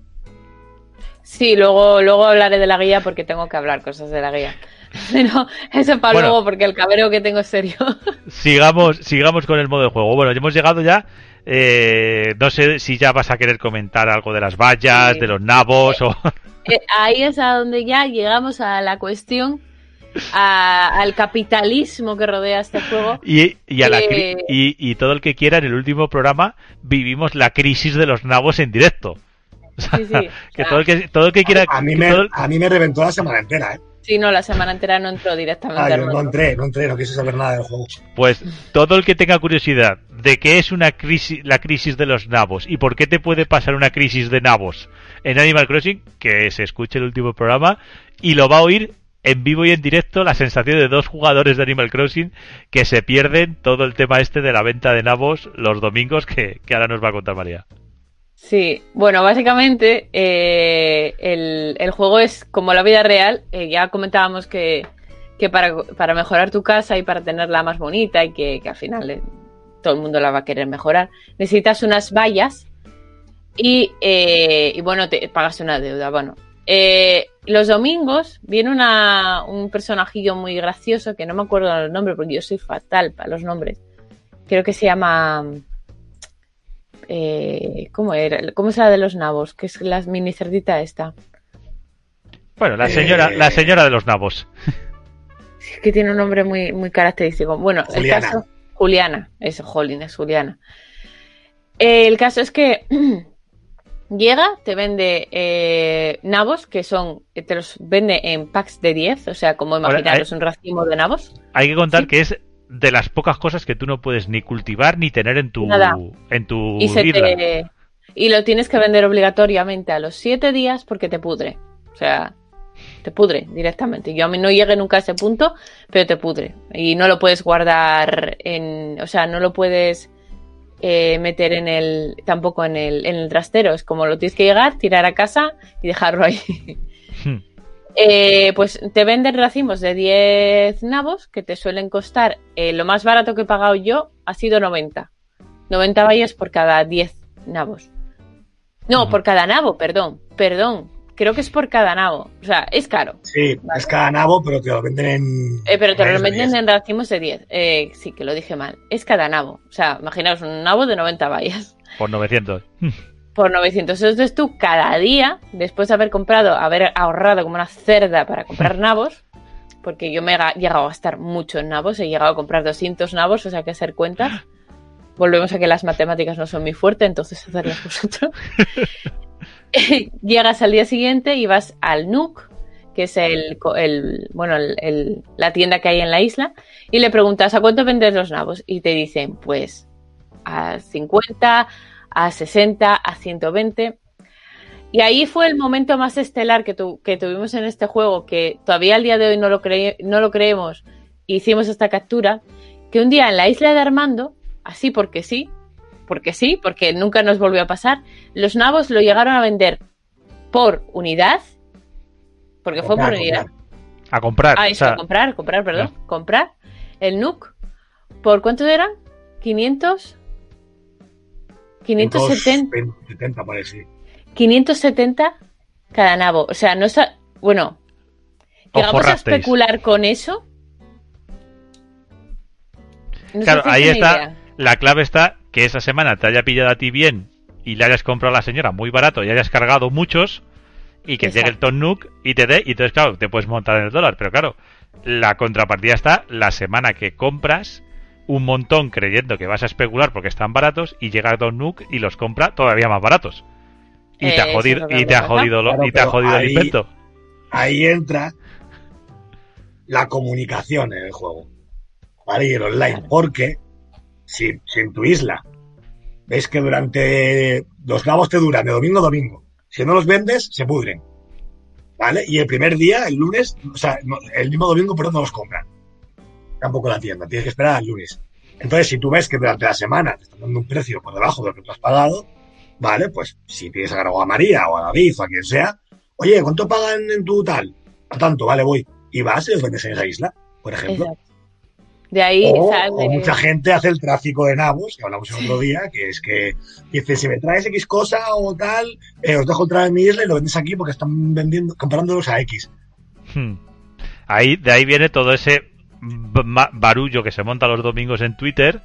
Sí, luego, luego hablaré de la guía porque tengo que hablar cosas de la guía. Pero eso para luego, porque el cabreo que tengo es serio. Sigamos, sigamos con el modo de juego. Bueno, ya hemos llegado ya. Eh, no sé si ya vas a querer comentar algo de las vallas, de los nabos o. Eh, ahí es a donde ya llegamos a la cuestión. Al capitalismo que rodea este juego. Y, y, a la y, todo el que quiera, en el último programa vivimos la crisis de los nabos en directo. que, todo el que todo el que quiera. A mí, me, a mí me reventó la semana entera, ¿eh? Sí, no, la semana entera no entró directamente. Ah, no entré, no entré, no quise saber nada del juego. Pues todo el que tenga curiosidad de qué es una crisis, la crisis de los nabos y por qué te puede pasar una crisis de nabos en Animal Crossing, que se escuche el último programa y lo va a oír en vivo y en directo la sensación de dos jugadores de Animal Crossing que se pierden todo el tema este de la venta de nabos los domingos que, que ahora nos va a contar María. Sí, bueno, básicamente eh, el, juego es como la vida real. Eh, ya comentábamos que, para, mejorar tu casa y para tenerla más bonita y que, al final eh, todo el mundo la va a querer mejorar, necesitas unas vallas y, y bueno, te pagas una deuda. Bueno, los domingos viene una, un personajillo muy gracioso que no me acuerdo el nombre porque yo soy fatal para los nombres. Creo que se llama eh, ¿Cómo era? ¿Cómo es la de los nabos? Que es la mini cerdita esta. Bueno, la señora, la señora de los nabos. Es que tiene un nombre muy, muy característico. Bueno, el caso. Juliana, eso, Jolín, es Juliana. el caso es que llega, te vende eh, nabos, que son, te los vende en packs de 10, o sea, como imaginaros un racimo de nabos. Hay que contar que es de las pocas cosas que tú no puedes ni cultivar ni tener en tu, en tu y, y lo tienes que vender obligatoriamente a los 7 días porque te pudre. O sea, te pudre directamente. Yo a mí no llegué nunca a ese punto, pero te pudre. Y no lo puedes guardar en, o sea, no lo puedes eh, meter en el, tampoco en el, en el trastero. Es como lo tienes que llegar, tirar a casa y dejarlo ahí. Hmm. Eh, pues te venden racimos de 10 nabos que te suelen costar, eh, lo más barato que he pagado yo ha sido 90. 90 vallas por cada 10 nabos. No, por cada nabo, perdón, perdón. Creo que es por cada nabo. O sea, es caro. Sí, es cada nabo, pero te lo venden en. Eh, pero te lo venden en racimos de 10. Eh, sí, que lo dije mal. Es cada nabo. O sea, imaginaos un nabo de 90 vallas. Por 900. por 900. Entonces tú cada día, después de haber comprado, haber ahorrado como una cerda para comprar nabos, porque yo me he llegado a gastar mucho en nabos, he llegado a comprar 200 nabos, o sea que hacer cuentas. Volvemos a que las matemáticas no son muy fuertes, entonces hacerlas vosotros. llegas al día siguiente y vas al Nook, que es el, bueno, la tienda que hay en la isla, y le preguntas a cuánto vendes los nabos y te dicen, pues a 50, a 60, a 120. Y ahí fue el momento más estelar que, que tuvimos en este juego, que todavía al día de hoy no lo, no lo creemos, hicimos esta captura, que un día en la isla de Armando, así porque sí, porque sí, porque nunca nos volvió a pasar, los nabos lo llegaron a vender por unidad, porque fue por unidad. A comprar. Ah, eso, a comprar, comprar, perdón, comprar el NUC. ¿Por cuánto eran? 500. 570. parece. 570 cada nabo. O sea, no está. Bueno, llegamos a especular con eso. claro, ahí está. La clave está que esa semana te haya pillado a ti bien y le hayas comprado a la señora muy barato y hayas cargado muchos y que llegue el Ton Nook y te dé y entonces claro te puedes montar en el dólar. Pero claro la contrapartida está la semana que compras un montón creyendo que vas a especular porque están baratos y llega el Ton Nook y los compra todavía más baratos. Y te ha jodido y te ha jodido y te ha jodido el invento. ahí entra la comunicación en el juego vale y el online porque si, en tu isla ves que durante los clavos te duran de domingo a domingo, si no los vendes, se pudren. ¿Vale? Y el primer día, el lunes, o sea, el mismo domingo, perdón, no los compran. Tampoco la tienda, tienes que esperar al lunes. Entonces, si tú ves que durante la semana te están dando un precio por debajo de lo que tú has pagado, ¿vale? Pues si tienes a a María o a David o a quien sea, oye, ¿cuánto pagan en tu tal? A tanto, vale, voy. Y vas y los vendes en esa isla, por ejemplo. De ahí o, mucha gente hace el tráfico de nabos, que hablamos el otro día, que es que dice, si me traes X cosa o tal, eh, os dejo entrar en mi isla y lo vendes aquí porque están vendiendo, comprándolos a X. Hmm. Ahí, de ahí viene todo ese barullo que se monta los domingos en Twitter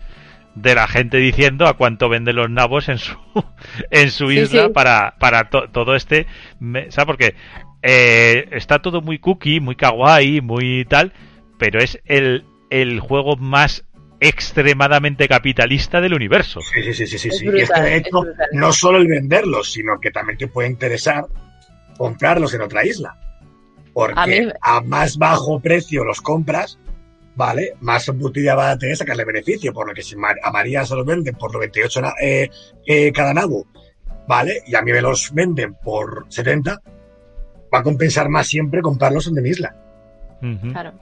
de la gente diciendo a cuánto venden los nabos en su en su isla para para todo este ¿sabes? porque eh, está todo muy cookie muy kawaii muy tal pero es el el juego más extremadamente capitalista del universo. Sí, sí, sí, sí, sí. y es que de hecho, no solo el venderlos, sino que también te puede interesar comprarlos en otra isla. Porque a, más bajo precio los compras, ¿vale? Más botella va a tener sacarle beneficio, por lo que si a María se los venden por 98 eh, eh, cada nabo, ¿vale? Y a mí me los venden por 70, va a compensar más siempre comprarlos en mi isla. Claro.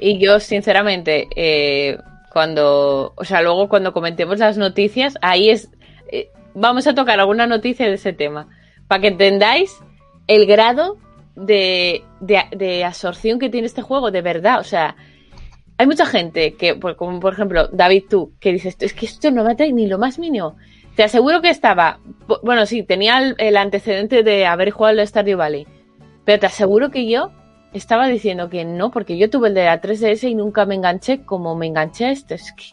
Y yo, sinceramente, eh, cuando, o sea, luego cuando comentemos las noticias, ahí es, eh, vamos a tocar alguna noticia de ese tema, para que entendáis el grado de, de, absorción que tiene este juego, de verdad, o sea, hay mucha gente que, como por ejemplo David tú, que dices, es que esto no me atrae ni lo más mínimo. Te aseguro que estaba, bueno, sí, tenía el, antecedente de haber jugado el Stardew Valley, pero te aseguro que yo estaba diciendo que no, porque yo tuve el de la 3DS y nunca me enganché como me enganché a este. Es que,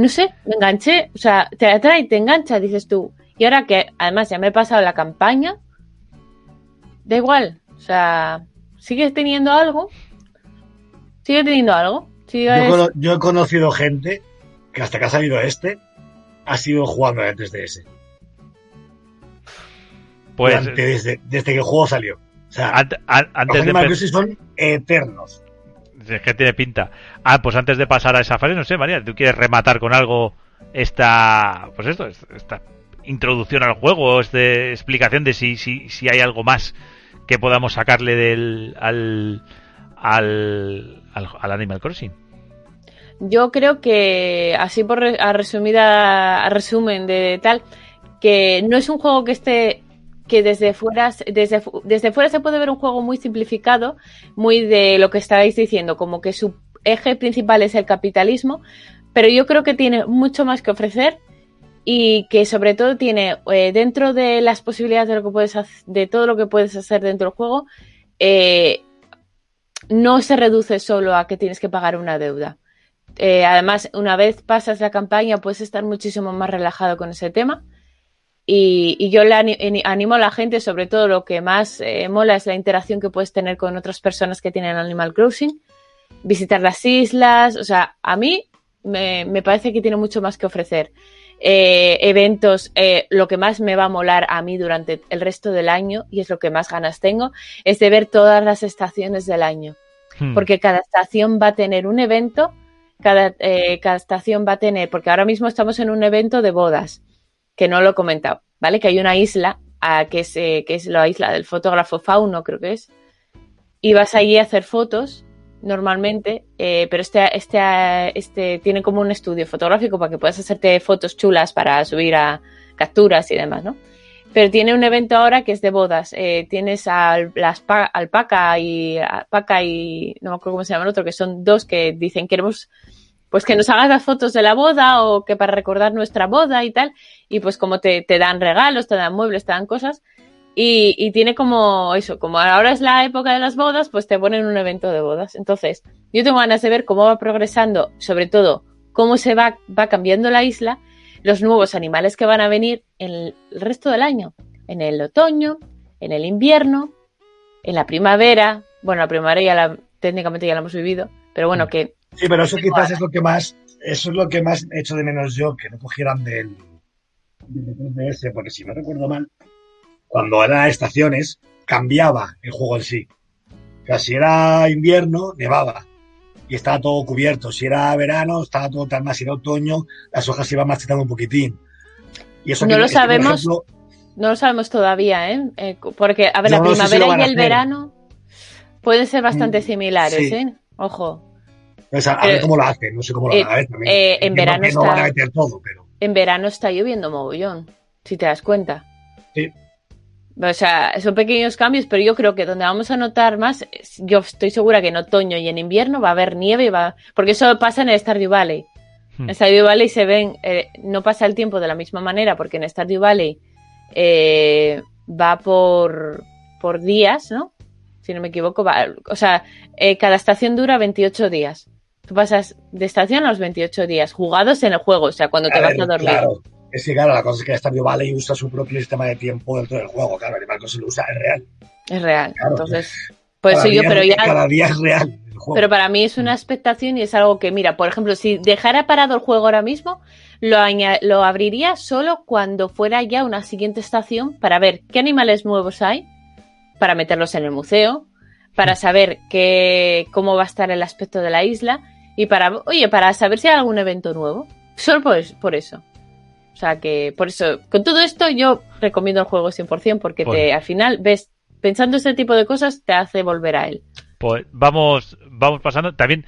no sé, me enganché, o sea, te atrae y te engancha, dices tú. Y ahora que además ya me he pasado la campaña, da igual, o sea, sigue teniendo algo, sigue teniendo algo. yo, he conocido gente que hasta que ha salido este, ha sido jugando a la 3DS. Pues, desde, desde, que el juego salió. O sea, antes los Animal Crossing son eternos. Es que tiene pinta. Ah, pues antes de pasar a esa fase, no sé, María, ¿tú quieres rematar con algo esta, pues esto, esta introducción al juego, esta explicación de si, si, si hay algo más que podamos sacarle del, al, al, al, Animal Crossing? Yo creo que, así por a resumida, a resumen de tal, que no es un juego que esté que desde fuera, desde, desde fuera se puede ver un juego muy simplificado, muy de lo que estabais diciendo, como que su eje principal es el capitalismo, pero yo creo que tiene mucho más que ofrecer y que sobre todo tiene eh, dentro de las posibilidades de lo que puedes hacer, de todo lo que puedes hacer dentro del juego, eh, no se reduce solo a que tienes que pagar una deuda. Eh, además, una vez pasas la campaña, puedes estar muchísimo más relajado con ese tema. Y, yo le animo a la gente, sobre todo lo que más mola es la interacción que puedes tener con otras personas que tienen Animal Crossing, visitar las islas, o sea, a mí me parece que tiene mucho más que ofrecer. Eh, eventos, eh, lo que más me va a molar a mí durante el resto del año, y es lo que más ganas tengo, es de ver todas las estaciones del año. Hmm. Porque cada estación va a tener un evento, cada, eh, cada estación va a tener, porque ahora mismo estamos en un evento de bodas, que no lo he comentado, ¿vale? Que hay una isla, a, que, es, que es la isla del fotógrafo Fauno, creo que es, y vas allí a hacer fotos normalmente, eh, pero este, este, este tiene como un estudio fotográfico para que puedas hacerte fotos chulas para subir a capturas y demás, ¿no? Pero tiene un evento ahora que es de bodas. Eh, tienes al, las alpaca y alpaca y no me acuerdo cómo se llama el otro, que son dos que dicen queremos pues que nos hagas las fotos de la boda o que para recordar nuestra boda y tal. Y pues como te, te dan regalos, te dan muebles, te dan cosas, y, tiene como eso, como ahora es la época de las bodas, pues te ponen un evento de bodas. Entonces, yo tengo ganas de ver cómo va progresando, sobre todo cómo se va, va cambiando la isla, los nuevos animales que van a venir en el resto del año, en el otoño, en el invierno, en la primavera. Bueno, la primavera ya la, técnicamente ya la hemos vivido, pero bueno, que... Sí, pero eso quizás es lo que más, eso es lo que más he hecho de menos yo, que no cogieran del, del porque si no recuerdo mal, cuando eran estaciones, cambiaba el juego en sí. O sea, si era invierno, nevaba y estaba todo cubierto. Si era verano, estaba todo tan más. Si era otoño, las hojas se iban marchitando un poquitín. Y eso no lo sabemos. no lo sabemos todavía, ¿eh? ¿eh? porque, a ver, la primavera y el verano pueden ser bastante mm, similares, ¿eh? Ojo. Pues a, ver cómo lo hacen, no sé cómo lo eh, hacen. Eh, en verano está, En verano está lloviendo mogollón, si te das cuenta. Sí. O sea, son pequeños cambios, pero yo creo que donde vamos a notar más, yo estoy segura que en otoño y en invierno va a haber nieve, va, porque eso pasa en el Stardew Valley. Hmm. En Stardew Valley se ven, eh, no pasa el tiempo de la misma manera, porque en Stardew Valley eh, va por, por días, ¿no? Si no me equivoco, va, o sea, eh, cada estación dura 28 días. Tú pasas de estación a los 28 días, jugados en el juego, o sea, cuando te vas a dormir. Es que, claro, la cosa es que Stardew Valley usa su propio sistema de tiempo dentro del juego. Claro, Animal Crossing lo usa, es real. Es real. Entonces, pues eso yo, pero ya. Cada día es real. Pero para mí es una expectación y es algo que, mira, por ejemplo, si dejara parado el juego ahora mismo, lo, lo abriría solo cuando fuera ya una siguiente estación para ver qué animales nuevos hay, para meterlos en el museo, para saber qué, cómo va a estar el aspecto de la isla y para, oye, para saber si hay algún evento nuevo. Solo por eso. O sea que, por eso, con todo esto yo recomiendo el juego 100% porque te, al final ves, pensando ese tipo de cosas, te hace volver a él. Pues vamos, vamos pasando. También,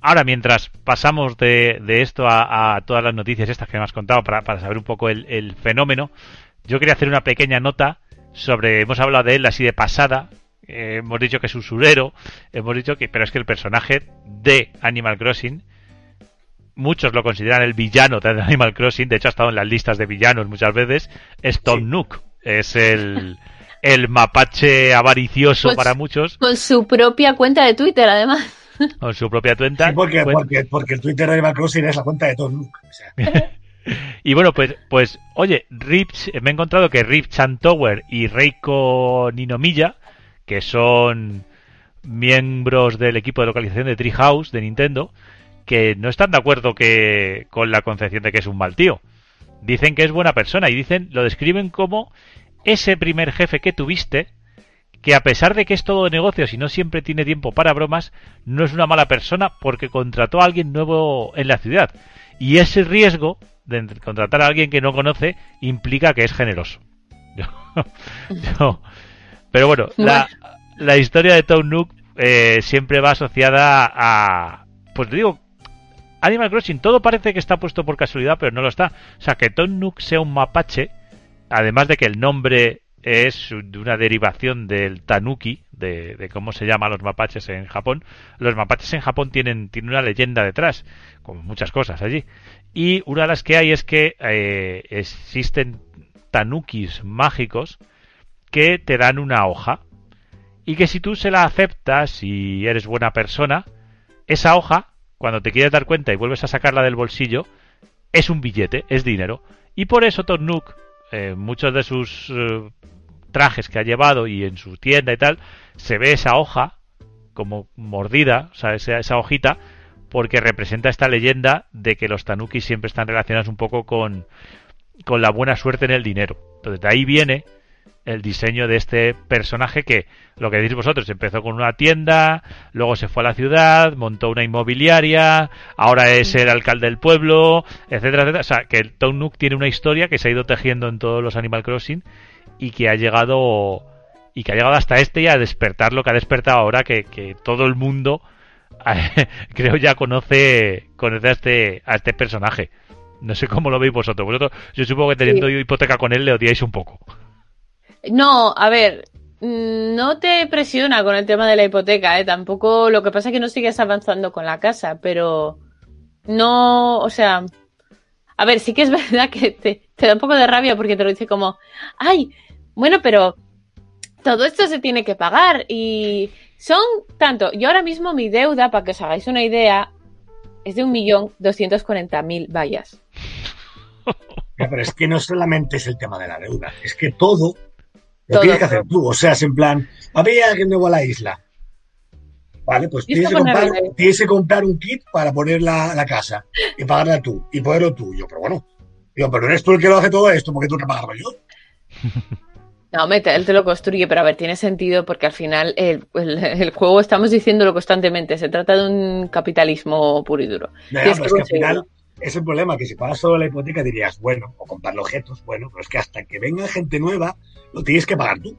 ahora mientras pasamos de, esto a, todas las noticias estas que me has contado para, para saber un poco el, fenómeno, yo quería hacer una pequeña nota sobre, hemos hablado de él así de pasada, eh, hemos dicho que es usurero, hemos dicho que, pero es que el personaje de Animal Crossing muchos lo consideran el villano de Animal Crossing, de hecho ha estado en las listas de villanos muchas veces, es Tom Nook. Es el, el mapache avaricioso pues para muchos. Con su propia cuenta de Twitter, además. Con su propia cuenta. porque, porque, el Twitter de Animal Crossing es la cuenta de Tom Nook. y bueno, pues, pues oye, me he encontrado que Rip Chantower y Reiko Ninomiya, que son miembros del equipo de localización de Treehouse de Nintendo, que no están de acuerdo que, con la concepción de que es un mal tío. Dicen que es buena persona y dicen, lo describen como ese primer jefe que tuviste, que a pesar de que es todo de negocios y no siempre tiene tiempo para bromas, no es una mala persona porque contrató a alguien nuevo en la ciudad. Y ese riesgo de contratar a alguien que no conoce implica que es generoso. Pero bueno, la, historia de Tom Nook eh, siempre va asociada a... Pues digo, Animal Crossing, todo parece que está puesto por casualidad, pero no lo está. O sea, que Tom Nook sea un mapache, además de que el nombre es de una derivación del tanuki, de, cómo se llaman los mapaches en Japón. Los mapaches en Japón tienen, tienen una leyenda detrás, como muchas cosas allí. Y una de las que hay es que eh, existen tanukis mágicos que te dan una hoja y que si tú se la aceptas y eres buena persona, esa hoja cuando te quieres dar cuenta y vuelves a sacarla del bolsillo, es un billete, es dinero. Y por eso Tom Nook, eh, muchos de sus eh, trajes que ha llevado y en su tienda y tal, se ve esa hoja como mordida, o sea, esa, esa hojita, porque representa esta leyenda de que los tanukis siempre están relacionados un poco con, con la buena suerte en el dinero. Entonces de ahí viene el diseño de este personaje que, lo que decís vosotros, empezó con una tienda, luego se fue a la ciudad, montó una inmobiliaria, ahora es el alcalde del pueblo, etcétera, etcétera. O sea, que el Tom Nook tiene una historia que se ha ido tejiendo en todos los Animal Crossing y que ha llegado y que ha llegado hasta este y a despertar lo que ha despertado ahora que, que todo el mundo creo ya conoce conoce a este a este personaje. No sé cómo lo veis vosotros. Vosotros yo supongo que teniendo hipoteca con él le odiáis un poco no, a ver, mm, no te presiona con el tema de la hipoteca, ¿eh? Tampoco, lo que pasa es que no sigues avanzando con la casa, pero no, o sea, a ver, sí que es verdad que te, te da un poco de rabia porque te lo dice como, ay, bueno, pero todo esto se tiene que pagar y son tanto, yo ahora mismo mi deuda, para que os hagáis una idea, es de un millón doscientos cuarenta mil vallas. pero es que no solamente es el tema de la deuda, es que todo lo tienes que hacer tú. O sea, es en plan, había que nuevo a la isla. Vale, pues tienes que, comprar, tienes que, comprar, un kit para poner la, la, casa y pagarla tú y ponerlo tuyo. Pero bueno, digo, pero eres tú el que lo hace todo esto, porque tú que pagarlo yo. No, mete, él te lo construye, pero a ver, tiene sentido porque al final el, el, juego estamos diciéndolo constantemente, se trata de un capitalismo puro y duro. Es que, al final es el problema, que si pagas solo la hipoteca dirías, bueno, o comprar objetos, bueno, pero es que hasta que venga gente nueva, lo tienes que pagar tú.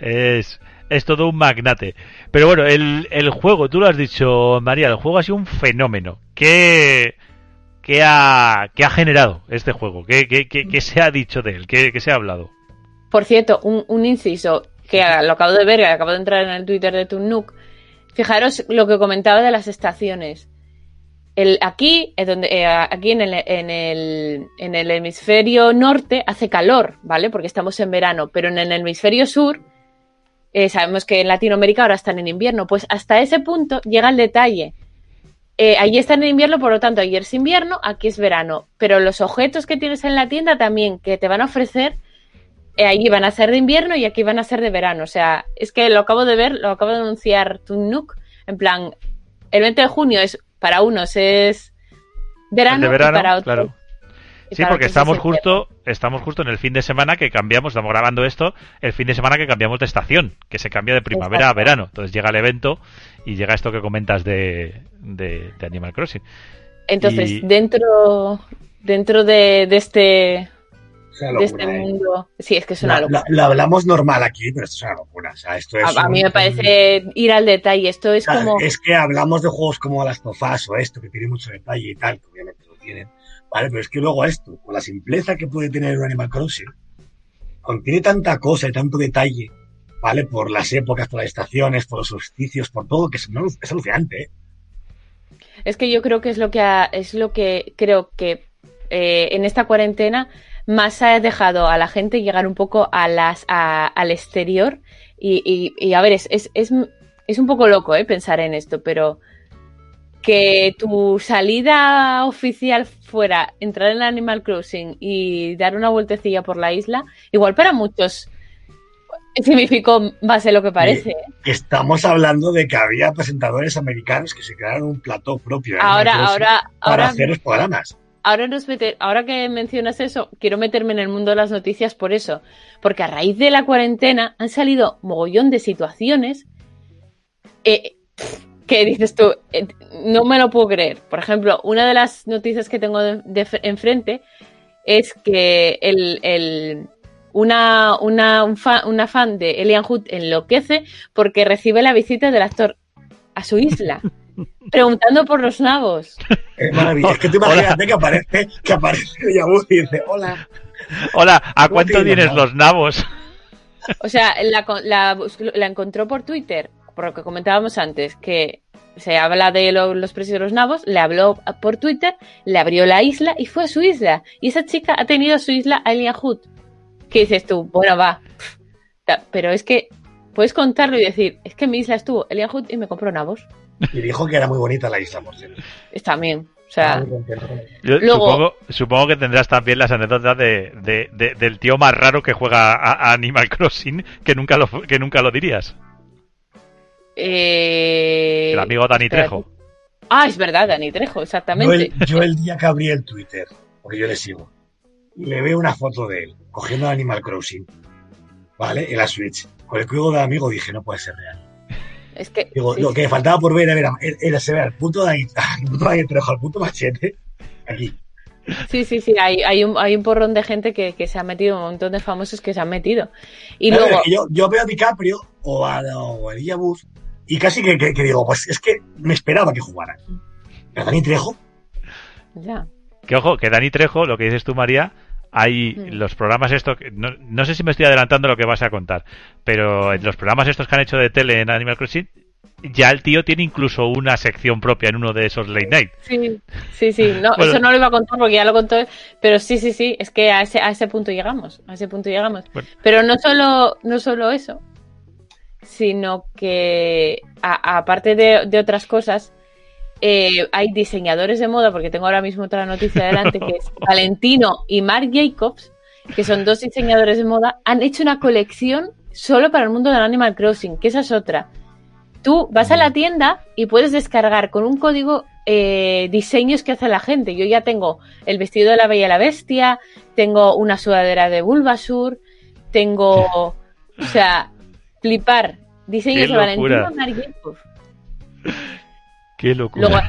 Es, es todo un magnate. Pero bueno, el, el, juego, tú lo has dicho, María, el juego ha sido un fenómeno. ¿Qué, qué, ha, qué ha generado este juego? ¿Qué, qué, qué, se ha dicho de él? ¿Qué, se ha hablado? Por cierto, un, un inciso que lo acabo de ver, acabo de entrar en el Twitter de Tunuk. Fijaros lo que comentaba de las estaciones aquí, donde, eh, aquí en el, en, el, en el hemisferio norte hace calor, ¿vale? Porque estamos en verano, pero en el hemisferio sur eh, sabemos que en Latinoamérica ahora están en invierno. Pues hasta ese punto llega el detalle. Eh, allí están en invierno, por lo tanto, ayer es invierno, aquí es verano. Pero los objetos que tienes en la tienda también que te van a ofrecer, allí van a ser de invierno y aquí van a ser de verano. O sea, es que lo acabo de ver, lo acabo de anunciar Tunuk. En plan, el 20 de junio es para unos es verano, y para otros. Claro. Sí, porque estamos justo, estamos justo en el fin de semana que cambiamos, estamos grabando esto, el fin de semana que cambiamos de estación, que se cambia de primavera a verano. Entonces llega el evento y llega esto que comentas de, de, Animal Crossing. Entonces, dentro, dentro de, de este de este ¿eh? mundo. Sí, es que es una locura. Lo, hablamos normal aquí, pero esto es una locura. O sea, esto es a, mí me parece ir al detalle. Esto es como. Es que hablamos de juegos como las Tofas o esto, que tiene mucho detalle y tal, que obviamente lo tienen. Vale, pero es que luego esto, con la simpleza que puede tener un Animal Crossing, contiene tanta cosa y tanto detalle, ¿vale? Por las épocas, por las estaciones, por los solsticios, por todo, que es, es alucinante, ¿eh? Es que yo creo que es lo que es lo que creo que eh, en esta cuarentena más ha dejado a la gente llegar un poco a las, al exterior y, y, a ver, es, es, es, un poco loco ¿eh? pensar en esto, pero que tu salida oficial fuera entrar en Animal Crossing y dar una vueltecilla por la isla, igual para muchos significó más de lo que parece. ¿eh? Estamos hablando de que había presentadores americanos que se crearon un plató propio ahora, ahora, para ahora, hacer los programas ahora, nos mete, ahora que mencionas eso, quiero meterme en el mundo de las noticias por eso. Porque a raíz de la cuarentena han salido mogollón de situaciones eh, que dices tú, eh, no me lo puedo creer. Por ejemplo, una de las noticias que tengo enfrente es que el, una, una, una fan de Elian Hood enloquece porque recibe la visita del actor a su isla. preguntando por los nabos. Es maravilloso. Es que tú imagínate que aparece, que aparece y dice, hola. Hola, ¿a cuánto tienes los nabos? O sea, la, la, encontró por Twitter, por lo que comentábamos antes, que se habla de los precios de los nabos, le habló por Twitter, le abrió la isla y fue a su isla. Y esa chica ha tenido su isla a Hood. ¿Qué dices tú? Bueno, va. Pero es que puedes contarlo y decir, es que mi isla estuvo Elian Hood y me compró nabos. Y dijo que era muy bonita la isla, por cierto. Está bien. O sea, supongo, que tendrás también las anécdotas de, del tío más raro que juega a, Animal Crossing que nunca lo, que nunca lo dirías. Eh... El amigo Dani Trejo. Ah, es verdad, Dani Trejo, exactamente. Yo el, día que abrí el Twitter, porque yo le sigo, y le veo una foto de él cogiendo Animal Crossing, ¿vale? En la Switch. Con el juego de amigo dije, no puede ser real. Es que. lo que faltaba por ver era, era, se ve al punto de ahí, al punto de ahí, al punto machete, aquí. Sí, sí, sí, hay, hay, un, hay un porrón de gente que, que, se ha metido, un montón de famosos que se han metido. Y luego... yo, yo, veo a DiCaprio o a, o a y casi que, que, digo, pues es que me esperaba que jugara. Pero Dani Trejo. Ya. Que ojo, que Dani Trejo, lo que dices tú, María, hay mm. los programas estos, no, no, sé si me estoy adelantando lo que vas a contar, pero en los programas estos que han hecho de tele en Animal Crossing, ya el tío tiene incluso una sección propia en uno de esos late night. Sí, sí, sí. No, eso no lo iba a contar porque ya lo contó, pero sí, sí, sí, es que a ese, a ese punto llegamos, a ese punto llegamos. Pero no solo, no solo eso, sino que aparte de, de otras cosas, eh, hay diseñadores de moda, porque tengo ahora mismo otra noticia adelante, que es Valentino y Marc Jacobs, que son dos diseñadores de moda, han hecho una colección solo para el mundo del Animal Crossing, que esa es otra. Tú vas a la tienda y puedes descargar con un código eh, diseños que hace la gente. Yo ya tengo el vestido de la Bella y la Bestia, tengo una sudadera de Bulbasur, tengo, o sea, flipar diseños de Valentino y Marc Jacobs. Qué locura. Luego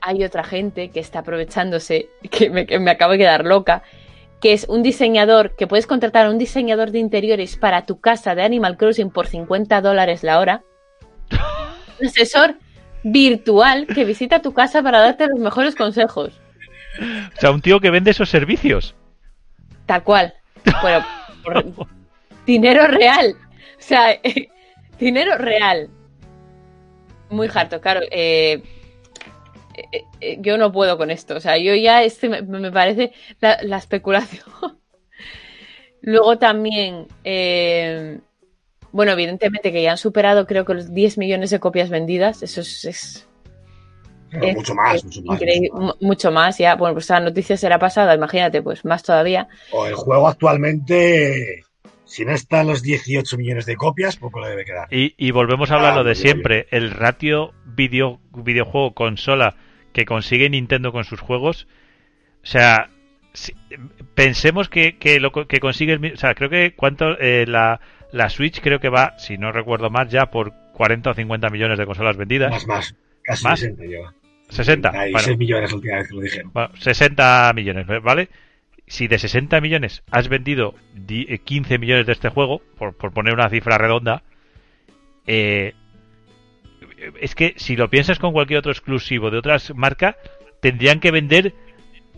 hay otra gente que está aprovechándose, que me, que me acabo de quedar loca, que es un diseñador, que puedes contratar a un diseñador de interiores para tu casa de Animal Crossing por 50 dólares la hora. Un asesor virtual que visita tu casa para darte los mejores consejos. O sea, un tío que vende esos servicios. Tal cual. Bueno, dinero real. O sea, dinero real muy harto, claro. Eh, eh, eh, yo no puedo con esto. O sea, yo ya este me, parece la, especulación. Luego también, bueno, evidentemente que ya han superado creo que los 10 millones de copias vendidas. Eso es... mucho más, mucho más. Mucho más, ya. Bueno, pues esa noticia será pasada, imagínate, pues más todavía. O el juego actualmente si no están los 18 millones de copias, poco le debe quedar. Y, volvemos a hablar lo de siempre. El ratio video, videojuego consola que consigue Nintendo con sus juegos. O sea, pensemos que, lo que consigue. O sea, creo que cuánto. Eh, la, la Switch creo que va, si no recuerdo más, ya por 40 o 50 millones de consolas vendidas. Más, más. Casi 60 lleva. 60. millones la última vez que lo dijeron. 60 millones, ¿vale? Si de 60 millones has vendido 15 eh, millones de este juego, por, poner una cifra redonda, eh, es que si lo piensas con cualquier otro exclusivo de otras marcas, tendrían que vender,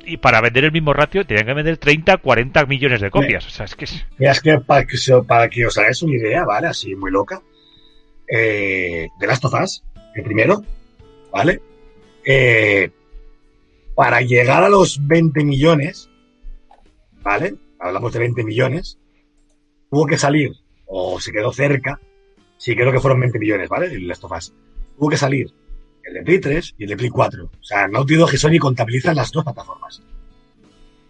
y para vender el mismo ratio, tendrían que vender 30, 40 millones de copias. O sea, es que es... que para que, para que os hagáis una idea, ¿vale? Así muy loca. Eh, de Last of Us, el primero, ¿vale? Eh, para llegar a los 20 millones, ¿vale? Hablamos de 20 millones. Tuvo que salir, o se quedó cerca, sí creo que fueron 20 millones, ¿vale? El Last of Us. Tuvo que salir el de Play 3 y el de Play 4. O sea, Naughty Dog y Sony contabilizan las dos plataformas.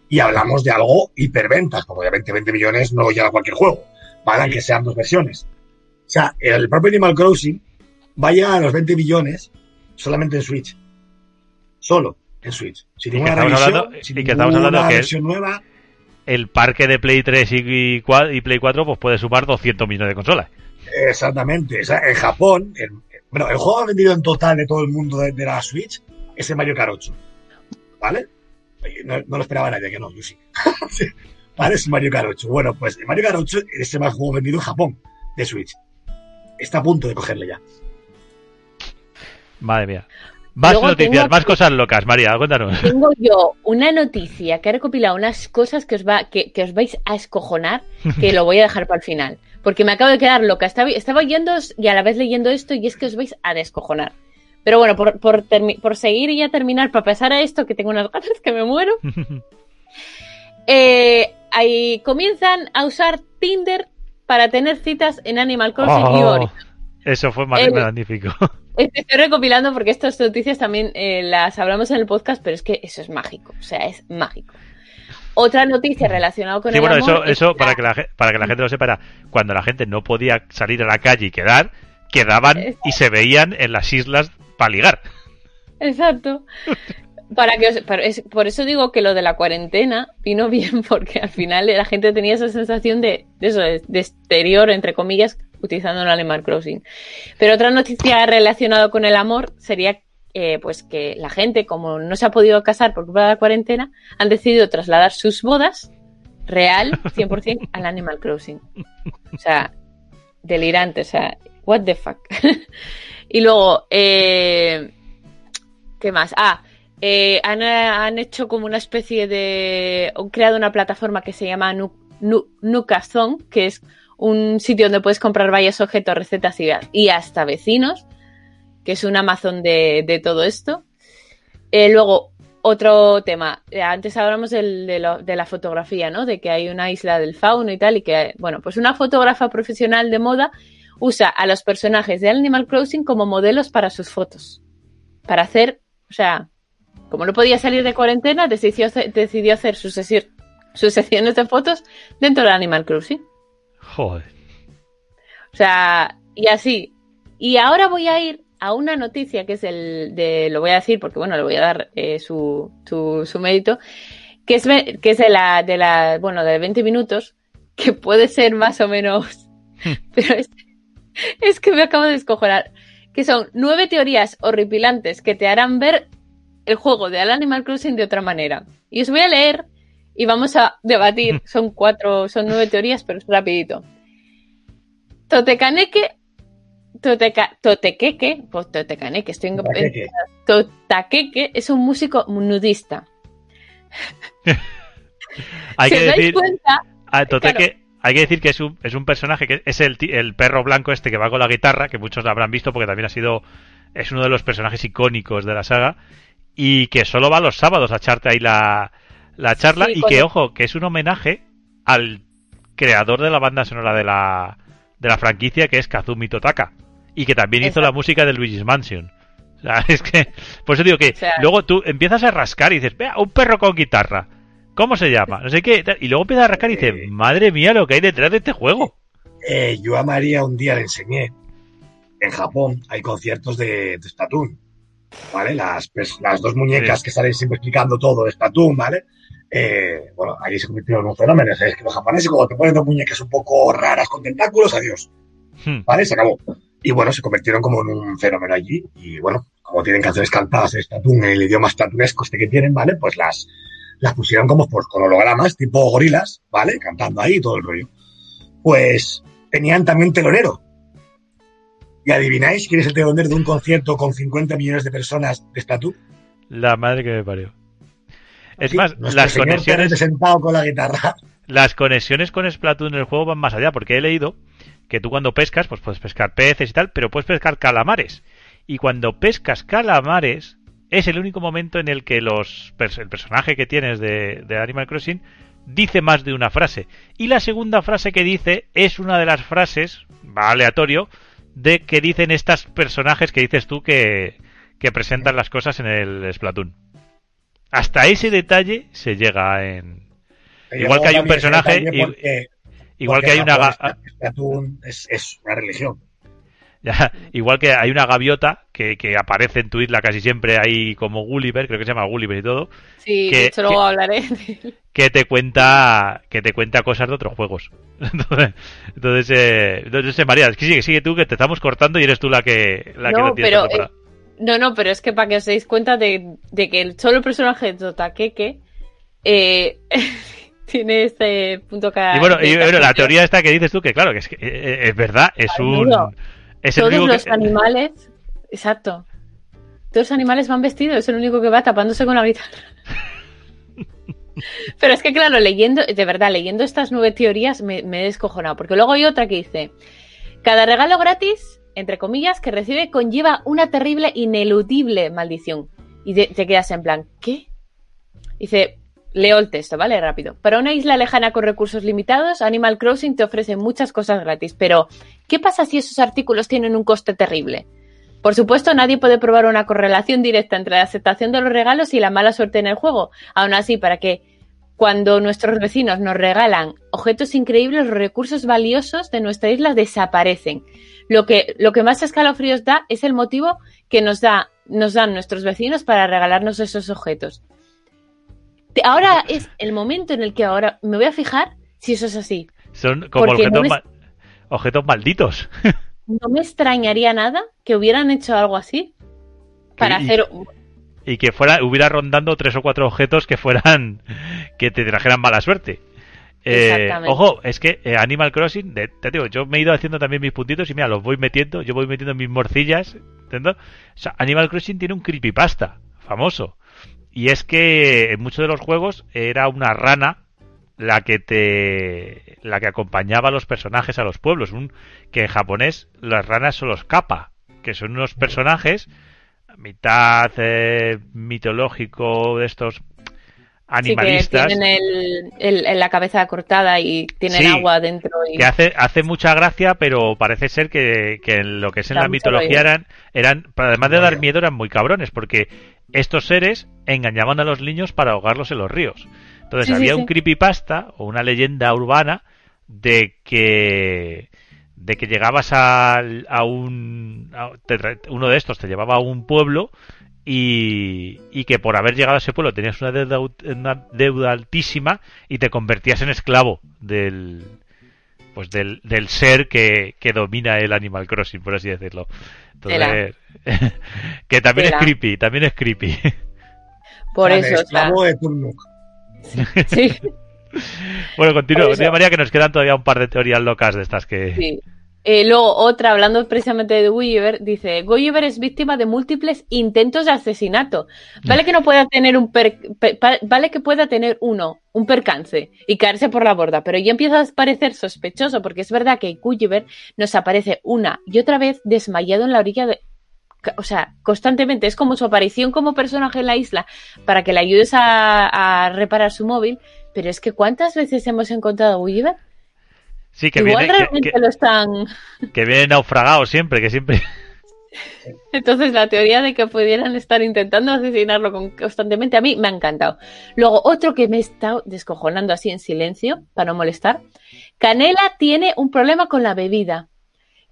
Y hablamos de algo hiperventas, porque obviamente 20 millones no llega a cualquier juego, ¿vale? Que sean dos versiones. O sea, el propio Animal Crossing va a llegar a los 20 millones solamente en Switch. Solo. en Switch. Si y que estamos hablando, si y que estamos hablando que versión nueva, el parque de Play 3 y, y, Play 4 pues puede sumar 200 millones de consolas. Exactamente. O sea, en Japón, el, bueno, el juego vendido en total de todo el mundo de, de la Switch es el Mario Kart 8. ¿Vale? No, no, lo esperaba nadie, que no, yo sí. ¿Vale? Es Mario Kart 8. Bueno, pues el Mario Kart 8 es el más juego vendido en Japón de Switch. Está a punto de cogerle ya. Madre mía. Más noticias, más cosas locas, María, cuéntanos. Tengo yo una noticia que ha recopilado unas cosas que os, va, que, os vais a escojonar, que lo voy a dejar para el final. Porque me acabo de quedar loca. Estaba, estaba oyendo y a la vez leyendo esto y es que os vais a descojonar. Pero bueno, por, por, por seguir y ya terminar, para pasar a esto, que tengo unas ganas que me muero. eh, ahí comienzan a usar Tinder para tener citas en Animal Crossing oh, Eso fue magnífico. Estoy recopilando porque estas noticias también eh, las hablamos en el podcast, pero es que eso es mágico, o sea, es mágico. Otra noticia relacionada con sí, el bueno, amor eso, eso para, que la, para que la gente lo sepa, era cuando la gente no podía salir a la calle y quedar, quedaban y se veían en las islas para ligar. Exacto. Para que por eso digo que lo de la cuarentena vino bien, porque al final la gente tenía esa sensación de, eso, de, exterior, entre comillas, utilizando un Animal Crossing. Pero otra noticia relacionada con el amor sería eh, pues que la gente, como no se ha podido casar por culpa de la cuarentena, han decidido trasladar sus bodas real 100% al Animal Crossing. O sea, delirante, o sea, what the fuck. y luego, eh, ¿qué más? Ah, eh, han, hecho como una especie de... han creado una plataforma que se llama nu, que es un sitio donde puedes comprar varios objetos, recetas y, hasta vecinos, que es un Amazon de, todo esto. Eh, luego, otro tema. Eh, antes hablamos de, la fotografía, ¿no? De que hay una isla del fauno y tal, y que, bueno, pues una fotógrafa profesional de moda usa a los personajes de Animal Crossing como modelos para sus fotos. Para hacer, o sea, como no podía salir de cuarentena, decidió, hacer sus, sus secciones de fotos dentro de Animal Crossing. Joder. O sea, y así. Y ahora voy a ir a una noticia que es el de, lo voy a decir porque bueno, le voy a dar eh, su, su, mérito, que es, que es de la, de la, bueno, de 20 minutos, que puede ser más o menos, pero es, es que me acabo de escojonar, que son nueve teorías horripilantes que te harán ver el juego de Animal Crossing de otra manera. Y os voy a leer y vamos a debatir. Son cuatro, son nueve teorías, pero es rapidito. Totecaneque, Toteca, Totequeque, pues Totecaneque, estoy en Totaqueque es un músico nudista. hay, que decir, cuenta, Toteque, hay que decir que es un, es un personaje que es el, el perro blanco este que va con la guitarra, que muchos lo habrán visto porque también ha sido es uno de los personajes icónicos de la saga y que solo va los sábados a echarte ahí la, la charla y que, ojo, que es un homenaje al creador de la banda sonora de la, de la franquicia que es Kazumi Totaka y que también hizo la música de Luigi's Mansion. O sea, es que, por eso digo que luego tú empiezas a rascar y dices, vea, un perro con guitarra. ¿Cómo se llama? No sé qué. Y luego empiezas a rascar y dices, madre mía, lo que hay detrás de este juego. Eh, yo a María un día le enseñé. En Japón hay conciertos de, de Splatoon. ¿Vale? Las, pues, las dos muñecas que salen siempre explicando todo de Splatoon, ¿vale? Eh, bueno, ahí se convirtieron en un fenómeno. Es que los japoneses, cuando te ponen dos muñecas un poco raras con tentáculos, adiós. Hmm. ¿Vale? Se acabó. Y bueno, se convirtieron como en un fenómeno allí. Y bueno, como tienen canciones cantadas de en el idioma splatunesco este que tienen, ¿vale? Pues las, las pusieron como pues, con hologramas, tipo gorilas, ¿vale? Cantando ahí todo el rollo. Pues tenían también telonero. ¿Y adivináis quién es el telonero de un concierto con 50 millones de personas de Splatoon? La madre que me parió. Es más, las conexiones. Sentado con la guitarra. Las conexiones con Splatoon en el juego van más allá, porque he leído que tú cuando pescas, pues puedes pescar peces y tal, pero puedes pescar calamares. Y cuando pescas calamares, es el único momento en el que los el personaje que tienes de, de Animal Crossing dice más de una frase. Y la segunda frase que dice es una de las frases, va aleatorio, de qué dicen estos personajes que dices tú que, presentan las cosas en el Splatoon. Hasta ese detalle se llega en... Igual que hay un personaje... igual que hay una... Splatoon es, una religión. Ya, igual que hay una gaviota que, que, aparece en tu isla casi siempre ahí como Gulliver, creo que se llama Gulliver y todo. Sí, que, de hecho luego hablaré. Que te cuenta que te cuenta cosas de otros juegos. Entonces, entonces, eh, entonces eh, María, sigue, sigue tú que te estamos cortando y eres tú la que la no, que pero, eh, No, no, pero es que para que os deis cuenta de, de que el solo personaje de Totakeke eh, tiene este punto que... Y bueno, y, bueno la teoría esta que dices tú, que claro, que es, que, eh, es verdad, es un... Es Todos los animales, exacto. Todos los animales van vestidos, es el único que va tapándose con la guitarra. Pero es que, claro, leyendo, de verdad, leyendo estas nueve teorías me, he descojonado. Porque luego hay otra que dice: Cada regalo gratis, entre comillas, que recibe conlleva una terrible, ineludible maldición. Y te quedas en plan, ¿qué? Dice: Leo el texto, ¿vale? Rápido. Para una isla lejana con recursos limitados, Animal Crossing te ofrece muchas cosas gratis, pero ¿qué pasa si esos artículos tienen un coste terrible? Por supuesto, nadie puede probar una correlación directa entre la aceptación de los regalos y la mala suerte en el juego. Aún así, para que cuando nuestros vecinos nos regalan objetos increíbles, los recursos valiosos de nuestra isla desaparecen. Lo que, lo que más escalofríos da es el motivo que nos, da, nos dan nuestros vecinos para regalarnos esos objetos. Ahora es el momento en el que ahora me voy a fijar si eso es así. Son como objetos, malditos. no me extrañaría nada que hubieran hecho algo así para hacer y que fuera hubiera rondando tres o cuatro objetos que fueran que te trajeran mala suerte. Eh, ojo, es que eh, Animal Crossing, te digo, yo me he ido haciendo también mis puntitos y mira, los voy metiendo, yo voy metiendo mis morcillas, ¿entiendes? Animal Crossing tiene un creepypasta famoso y es que en muchos de los juegos era una rana la que te la que acompañaba a los personajes a los pueblos, un que en japonés las ranas son los kappa, que son unos personajes mitad eh, mitológico de estos animalistas. Sí, que tienen el, la cabeza cortada y tienen agua dentro. Y... Que hace, hace mucha gracia, pero parece ser que, que lo que es en la mitología eran, eran, además de dar miedo, eran muy cabrones, porque estos seres engañaban a los niños para ahogarlos en los ríos. Entonces había un creepypasta o una leyenda urbana de que de que llegabas a, a un uno de estos te llevaba a un pueblo y, y, que por haber llegado a ese pueblo tenías una deuda, una deuda altísima y te convertías en esclavo del pues del, del ser que, que domina el Animal Crossing por así decirlo. Entonces que también es creepy también es creepy por eso esclavo de sí bueno, continúo. María que nos quedan todavía un par de teorías locas de estas que... Sí. Eh, luego, otra, hablando precisamente de Gulliver, dice, Gulliver es víctima de múltiples intentos de asesinato. Vale que no pueda tener un vale que pueda tener uno, un percance, y caerse por la borda, pero ya empieza a parecer sospechoso, porque es verdad que Gulliver nos aparece una y otra vez desmayado en la orilla de, o sea, constantemente es como su aparición como personaje en la isla para que le ayudes a, reparar su móvil, pero es que ¿cuántas veces hemos encontrado a Gulliver? Sí, que Igual viene, realmente lo están... Que viene naufragado siempre, que siempre... Entonces la teoría de que pudieran estar intentando asesinarlo constantemente a mí me ha encantado. Luego otro que me he estado descojonando así en silencio para no molestar. Canela tiene un problema con la bebida.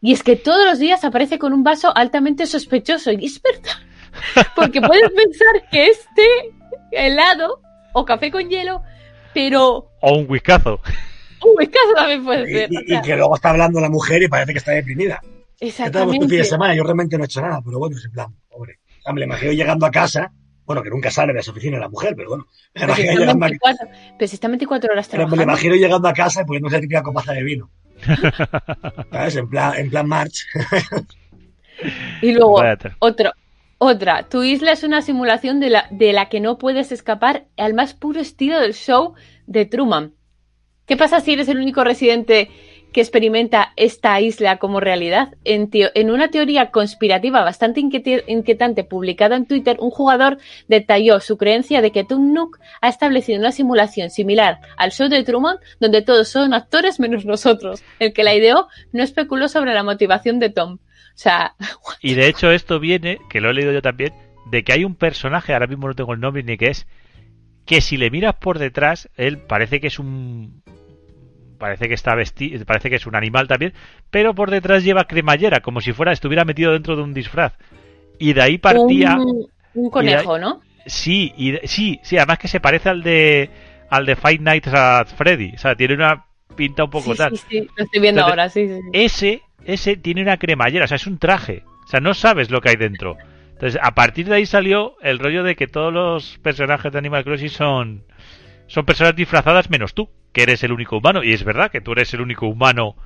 Y es que todos los días aparece con un vaso altamente sospechoso. Y es verdad. Porque puedes pensar que este helado o café con hielo, pero... O un whiskazo. Un whiskazo también puede ser. Y, que luego está hablando la mujer y parece que está deprimida. Exactamente. ¿Qué fin de semana? Yo realmente no he hecho nada, pero bueno, es en plan, pobre. me imagino llegando a casa, bueno, que nunca sale de su oficina la mujer, pero bueno. Me pero, si está 24, pero si está 24 horas trabajando. Pero me imagino llegando a casa y poniéndose la típica copaza de vino. ¿Sabes? En plan, en plan March. y luego, otro, otra. Tu isla es una simulación de la, de la que no puedes escapar al más puro estilo del show de Truman. ¿Qué pasa si eres el único residente que experimenta esta isla como realidad. En, en una teoría conspirativa bastante inquietante publicada en Twitter, un jugador detalló su creencia de que Tom Nook ha establecido una simulación similar al show de Truman, donde todos son actores menos nosotros. El que la ideó no especuló sobre la motivación de Tom. O sea. Y de hecho, esto viene, que lo he leído yo también, de que hay un personaje, ahora mismo no tengo el nombre ni qué es, que si le miras por detrás, él parece que es un parece que está vestido, parece que es un animal también, pero por detrás lleva cremallera, como si fuera estuviera metido dentro de un disfraz. Y de ahí partía un, conejo, ¿no? Sí, y sí, sí, además que se parece al de al de Five Nights at Freddy, o sea, tiene una pinta un poco tal. Sí, sí, lo estoy viendo ahora, sí, sí. Ese ese tiene una cremallera, o sea, es un traje, o sea, no sabes lo que hay dentro. Entonces, a partir de ahí salió el rollo de que todos los personajes de Animal Crossing son son personas disfrazadas menos tú, que eres el único humano. Y es verdad que tú eres el único humano,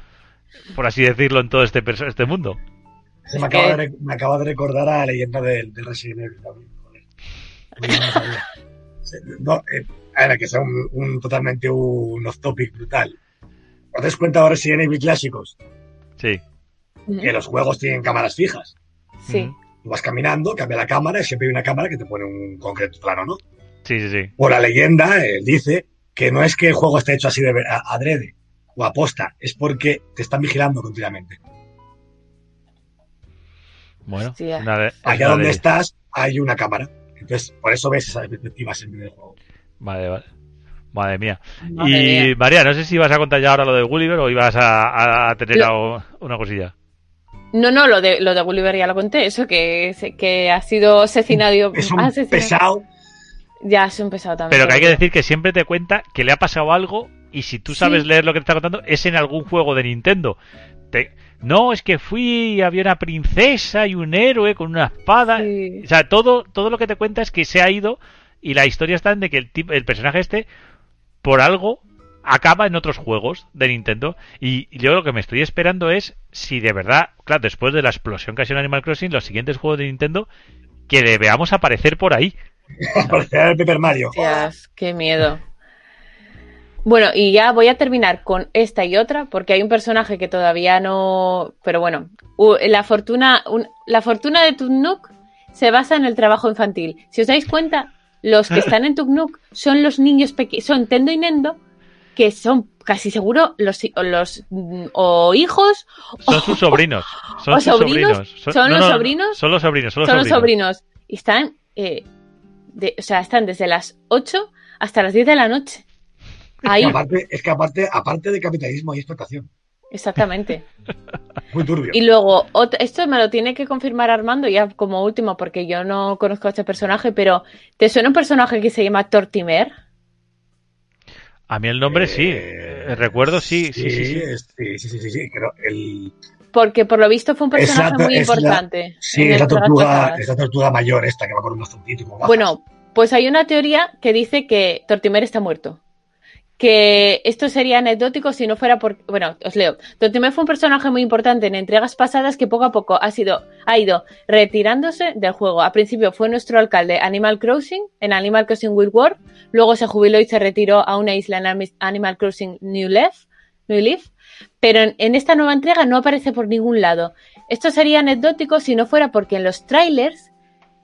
por así decirlo, en todo este, este mundo. Se me, acaba de, me, acaba de, recordar a la leyenda del, Resident Evil No, eh, era que sea un, totalmente un off-topic brutal. ¿Os das cuenta de Resident Evil clásicos? Sí. Que los juegos tienen cámaras fijas. Sí. Tú vas caminando, cambia la cámara y siempre hay una cámara que te pone un concreto plano, ¿no? Sí, sí, sí. Por la leyenda, él dice que no es que el juego esté hecho así de adrede o aposta, es porque te están vigilando continuamente. Bueno, allá donde estás hay una cámara. Entonces, por eso ves esas perspectivas en el juego. Vale, vale. Madre mía. y María, no sé si vas a contar ya ahora lo de Gulliver o ibas a, tener una cosilla. No, no, lo de, lo de Gulliver ya lo conté, eso que, que ha sido asesinado. Es un pesado ya es un pesado también. Pero que hay que decir que siempre te cuenta que le ha pasado algo y si tú sabes leer lo que te está contando es en algún juego de Nintendo. No, es que fui y había una princesa y un héroe con una espada. O sea, todo, todo lo que te cuenta es que se ha ido y la historia está en de que el, el personaje este, por algo, acaba en otros juegos de Nintendo. Y yo lo que me estoy esperando es si de verdad, claro, después de la explosión que ha sido en Animal Crossing, los siguientes juegos de Nintendo, que le veamos aparecer por ahí. Parecía el Paper Mario. qué miedo. Bueno, y ya voy a terminar con esta y otra, porque hay un personaje que todavía no. Pero bueno, la fortuna, la fortuna de Tuknuk se basa en el trabajo infantil. Si os dais cuenta, los que están en Tuknuk son los niños pequeños, son Tendo y Nendo, que son casi seguro los, los o hijos son sus sobrinos son sobrinos, son, los sobrinos son los sobrinos son los sobrinos. y están eh, o sea, están desde las 8 hasta las 10 de la noche. Ahí. Es que aparte, aparte, de capitalismo hay explotación. Exactamente. Muy turbio. Y luego, esto me lo tiene que confirmar Armando ya como último, porque yo no conozco a este personaje, pero ¿te suena un personaje que se llama Tortimer? A mí el nombre sí. Eh, recuerdo sí, sí, sí. Sí, sí, sí, sí, el, porque por lo visto fue un personaje muy importante. sí, es la, tortuga, tortuga mayor esta que va con unos puntitos. Bueno, pues hay una teoría que dice que Tortimer está muerto. Que esto sería anecdótico si no fuera por. Bueno, os leo. Tortimer fue un personaje muy importante en entregas pasadas que poco a poco ha, sido, ha ido retirándose del juego. Al principio fue nuestro alcalde Animal Crossing, en Animal Crossing Wild World. Luego se jubiló y se retiró a una isla en Animal Crossing New Leaf. New Leaf pero en, esta nueva entrega no aparece por ningún lado. Esto sería anecdótico si no fuera porque en los trailers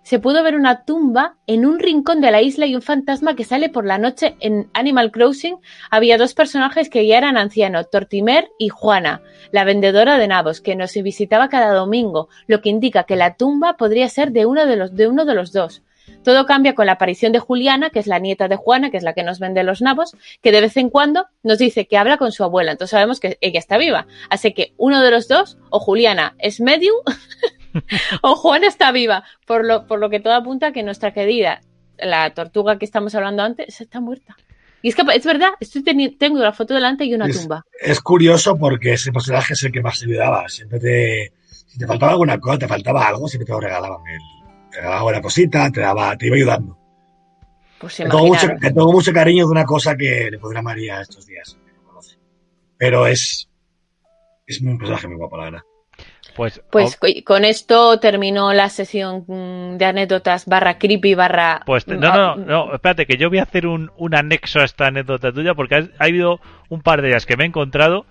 se pudo ver una tumba en un rincón de la isla y un fantasma que sale por la noche en Animal Crossing. Había dos personajes que ya eran ancianos, Tortimer y Juana, la vendedora de nabos, que nos visitaba cada domingo, lo que indica que la tumba podría ser de uno de los, de uno de los dos. Todo cambia con la aparición de Juliana, que es la nieta de Juana, que es la que nos vende los nabos, que de vez en cuando nos dice que habla con su abuela. Entonces sabemos que ella está viva. Así que uno de los dos, o Juliana es medium, o Juana está viva. Por lo, por lo que todo apunta a que nuestra querida, la tortuga que estamos hablando antes, está muerta. Y es que es verdad, estoy tengo la foto delante y una tumba. Es curioso porque ese personaje es el que más se ayudaba. Siempre te. Si te faltaba alguna cosa, te faltaba algo, siempre te lo regalaban. Él te daba buena cosita, te daba, te iba ayudando. Pues te, tengo mucho, tengo mucho, cariño de una cosa que le podrá María estos días. Pero es, es un personaje muy guapo, la verdad. Pues, pues con esto terminó la sesión mm, de anécdotas barra creepy barra... Pues no, no, no, espérate, que yo voy a hacer un, un anexo a esta anécdota tuya porque ha, ha, habido un par de ellas que me he encontrado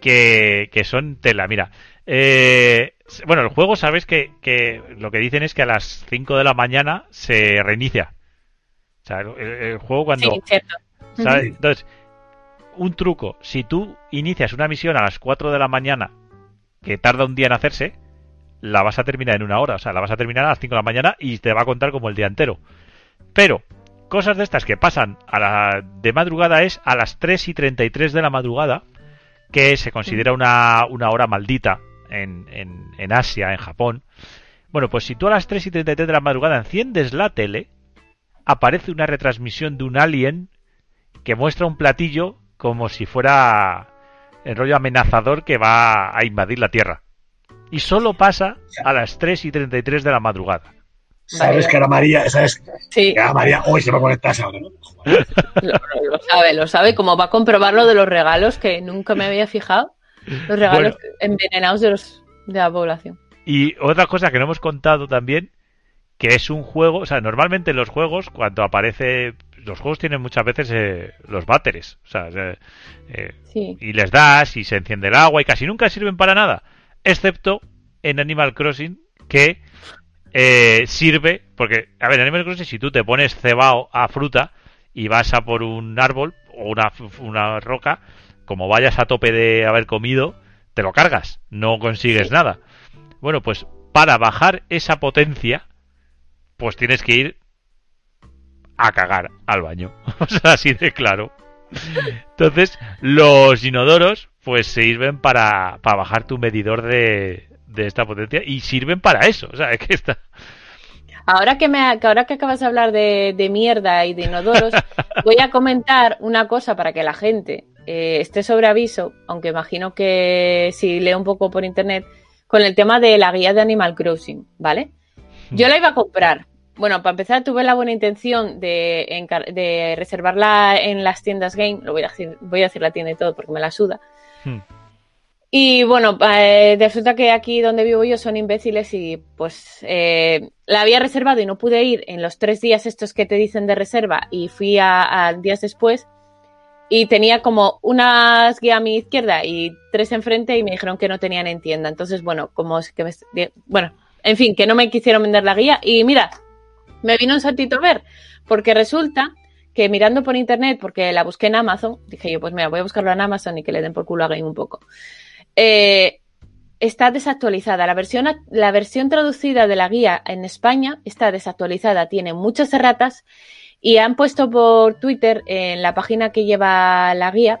que, que son tela. Mira, eh, bueno, el juego, sabes que, lo que dicen es que a las 5 de la mañana se reinicia. O sea, el, juego cuando... Sí, cierto. Entonces, un truco, si tú inicias una misión a las 4 de la mañana, que tarda un día en hacerse, la vas a terminar en una hora. O sea, la vas a terminar a las 5 de la mañana y te va a contar como el día entero. Pero, cosas de estas que pasan a la, de madrugada es a las 3 y 33 de la madrugada que se considera una, una hora maldita en, en, en Asia, en Japón. Bueno, pues si tú a las 3 y 33 de la madrugada enciendes la tele, aparece una retransmisión de un alien que muestra un platillo como si fuera el rollo amenazador que va a invadir la Tierra. Y solo pasa a las 3 y 33 de la madrugada. Sabes que era María, sabes sí. que era María hoy se va a conectar esa hora, ¿no? Lo, lo, sabe, lo sabe, como va a comprobar lo de los regalos que nunca me había fijado. Los regalos bueno, envenenados de, los, de la población. Y otra cosa que no hemos contado también, que es un juego, o sea, normalmente en los juegos, cuando aparece, los juegos tienen muchas veces eh, los váteres, o sea, eh, sí. y les das y se enciende el agua y casi nunca sirven para nada, excepto en Animal Crossing, que eh, sirve, porque, a ver, en Animal Crossing si tú te pones cebao a fruta y vas a por un árbol o una, una roca, como vayas a tope de haber comido, te lo cargas, no consigues sí. nada. Bueno, pues para bajar esa potencia, pues tienes que ir a cagar al baño. o sea, así de claro. Entonces, los inodoros, pues sirven para, para bajar tu medidor de, de esta potencia y sirven para eso. O sea, es que está. Ahora que, me, ahora que acabas de hablar de, de mierda y de inodoros, voy a comentar una cosa para que la gente eh, esté sobre aviso, aunque imagino que si leo un poco por internet, con el tema de la guía de Animal Crossing, ¿vale? Yo la iba a comprar. Bueno, para empezar tuve la buena intención de, de reservarla en las tiendas game. Lo voy a decir, voy a decir la tienda y todo porque me la suda. Hmm. Y bueno, eh, resulta que aquí donde vivo yo son imbéciles y pues eh, la había reservado y no pude ir en los tres días estos que te dicen de reserva y fui a, a días después y tenía como una guía a mi izquierda y tres enfrente y me dijeron que no tenían en tienda. Entonces, bueno, como que me, bueno, en fin, que no me quisieron vender la guía y mira, me vino un saltito ver, porque resulta que mirando por internet, porque la busqué en Amazon, dije yo, pues mira, voy a buscarlo en Amazon y que le den por culo a Game un poco. Eh, está desactualizada. La versión, la versión traducida de la guía en España está desactualizada, tiene muchas erratas y han puesto por Twitter en la página que lleva la guía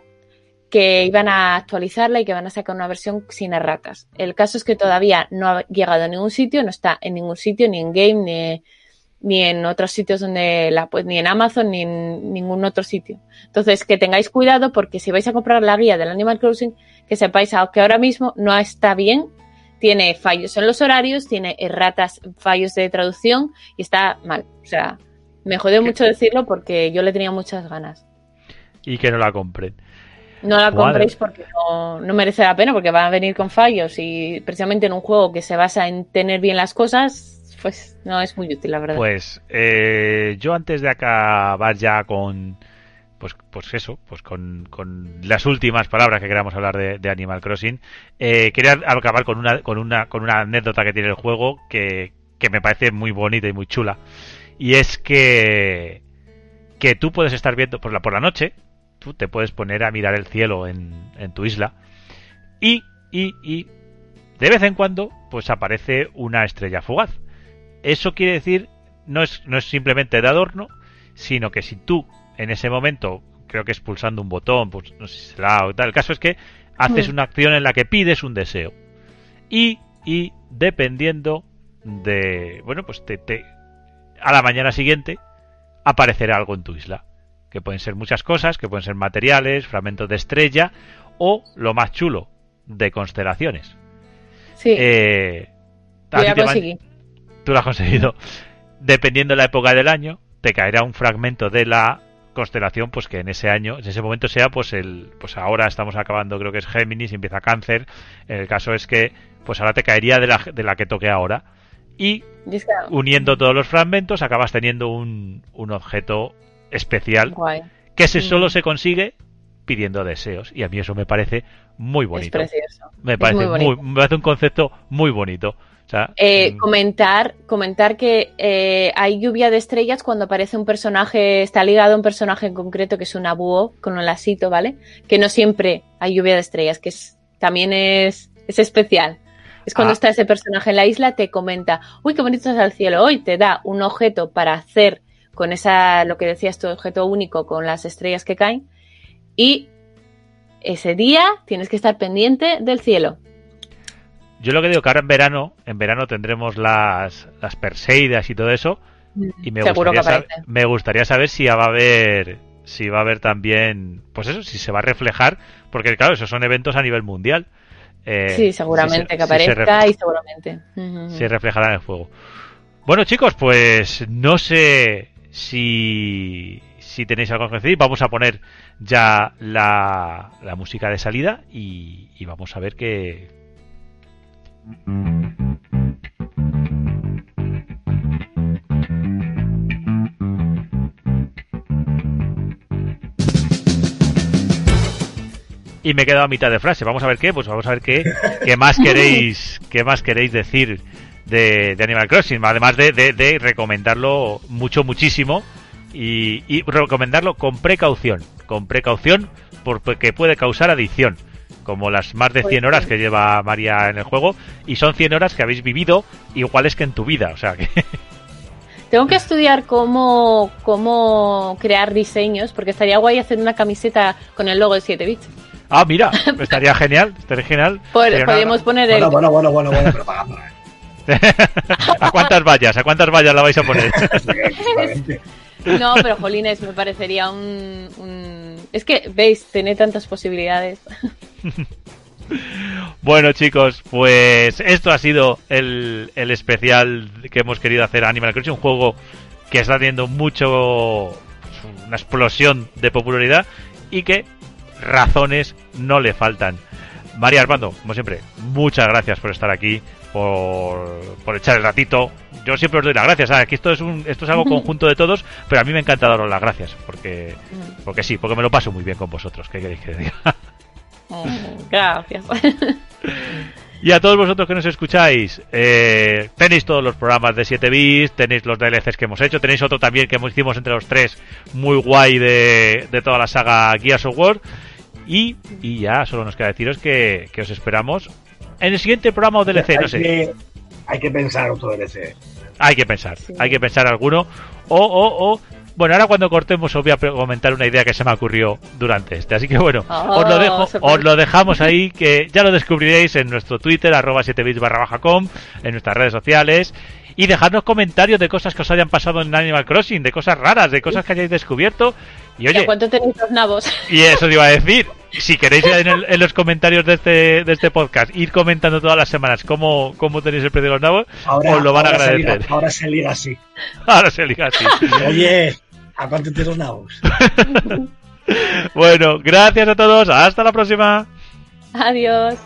que iban a actualizarla y que van a sacar una versión sin erratas. El caso es que todavía no ha llegado a ningún sitio, no está en ningún sitio, ni en Game, ni, ni en otros sitios donde la pues ni en Amazon, ni en ningún otro sitio. Entonces, que tengáis cuidado porque si vais a comprar la guía del Animal Crossing, que sepáis que ahora mismo no está bien, tiene fallos en los horarios, tiene erratas, fallos de traducción y está mal. O sea, me jodió mucho decirlo porque yo le tenía muchas ganas. Y que no la compren. No la compréis porque no, no, merece la pena, porque van a venir con fallos y precisamente en un juego que se basa en tener bien las cosas, pues no es muy útil, la verdad. Pues eh, yo antes de acabar ya con, pues, pues eso, pues con, con las últimas palabras que queramos hablar de, de Animal Crossing, eh, quería acabar con una, con una, con una anécdota que tiene el juego que, que me parece muy bonita y muy chula. Y es que, que tú puedes estar viendo por la, por la noche, tú te puedes poner a mirar el cielo en, en tu isla y, y, y de vez en cuando pues aparece una estrella fugaz. Eso quiere decir, no es, no es simplemente de adorno, sino que si tú en ese momento, creo que es pulsando un botón, pues no sé si será o tal, el caso es que haces una acción en la que pides un deseo. Y, y dependiendo de, bueno, pues te, te, a la mañana siguiente aparecerá algo en tu isla. Que pueden ser muchas cosas, que pueden ser materiales, fragmentos de estrella o, lo más chulo, de constelaciones. Sí. Eh, Yo conseguí. Tú lo has conseguido. Dependiendo de la época del año, te caerá un fragmento de la constelación, pues que en ese año, en ese momento sea, pues el, pues ahora estamos acabando, creo que es Géminis, y empieza Cáncer. El caso es que, pues ahora te caería de la, de la que toque ahora y uniendo todos los fragmentos acabas teniendo un, un objeto especial Guay. que se, solo se consigue pidiendo deseos y a mí eso me parece muy bonito. Es precioso. Me parece, muy bonito. Muy, me parece un concepto muy bonito. O sea, eh, mm, comentar, comentar que eh, hay lluvia de estrellas cuando aparece un personaje, está ligado a un personaje en concreto que es un abúo con un lasito, ¿vale? Que no siempre hay lluvia de estrellas, que es, también es, es especial. Es cuando ah. está ese personaje en la isla, te comenta, uy, qué bonito es el cielo hoy, te da un objeto para hacer con esa, lo que decías tu objeto único con las estrellas que caen, y ese día tienes que estar pendiente del cielo. Yo lo que digo que ahora en verano, en verano tendremos las, las Perseidas y todo eso. Y me gustaría, saber, me gustaría saber si va a haber si va a haber también, pues eso, si se va a reflejar, porque claro, esos son eventos a nivel mundial. Eh, sí, seguramente que aparezca y seguramente. Se reflejará en el juego. Bueno, chicos, pues no sé si, si tenéis algo que decir. Vamos a poner ya la, la música de salida y, y vamos a ver qué. Y me he quedado a mitad de frase. Vamos a ver qué, pues vamos a ver qué, qué más queréis, qué más queréis decir de, Animal Crossing, además de, de, recomendarlo mucho, muchísimo y, recomendarlo con precaución, con precaución porque puede causar adicción, como las más de 100 horas que lleva María en el juego y son 100 horas que habéis vivido iguales que en tu vida, o sea que... Tengo que estudiar cómo, cómo crear diseños, porque estaría guay hacer una camiseta con el logo de 7 bits. Ah, mira, estaría genial, estaría genial. podríamos poner el... Bueno, bueno, bueno, bueno, propaganda. ¿eh? ¿A cuántas vallas? ¿A cuántas vallas la vais a poner? no, pero Jolines, me parecería un, Es que, veis, tiene tantas posibilidades. Bueno chicos, pues esto ha sido el, el, especial que hemos querido hacer a Animal Crossing, un juego que está teniendo mucho pues, una explosión de popularidad y que razones no le faltan. María Armando, como siempre, muchas gracias por estar aquí, por, por echar el ratito. Yo siempre os doy las gracias. Aquí esto es un, esto es algo conjunto de todos, pero a mí me encanta daros las gracias, porque, porque sí, porque me lo paso muy bien con vosotros. ¿Qué queréis que diga? Gracias. Y a todos vosotros que nos escucháis, eh, tenéis todos los programas de 7 bits, tenéis los DLCs que hemos hecho, tenéis otro también que hicimos entre los tres, muy guay de, de toda la saga Gears of War. Y, y ya solo nos queda deciros que, que os esperamos en el siguiente programa o DLC, no sé. hay que pensar otro DLC. Hay que pensar, hay que pensar alguno. O, o, o bueno, ahora cuando cortemos os voy a comentar una idea que se me ocurrió durante este. Así que bueno, os, lo dejo, oh, os lo dejamos ahí, que ya lo descubriréis en nuestro Twitter, arroba 7bits barra baja com, en nuestras redes sociales. Y dejadnos comentarios de cosas que os hayan pasado en Animal Crossing, de cosas raras, de cosas que hayáis descubierto. Y oye, cuánto tenéis los nabos? Y eso te iba a decir. Si queréis en, los comentarios de este, de este podcast ir comentando todas las semanas cómo, cómo tenéis el precio de los nabos, os lo van a agradecer. ahora se liga así. Ahora se liga así. oye, Apártate los nabos. bueno, gracias a todos. Hasta la próxima. Adiós.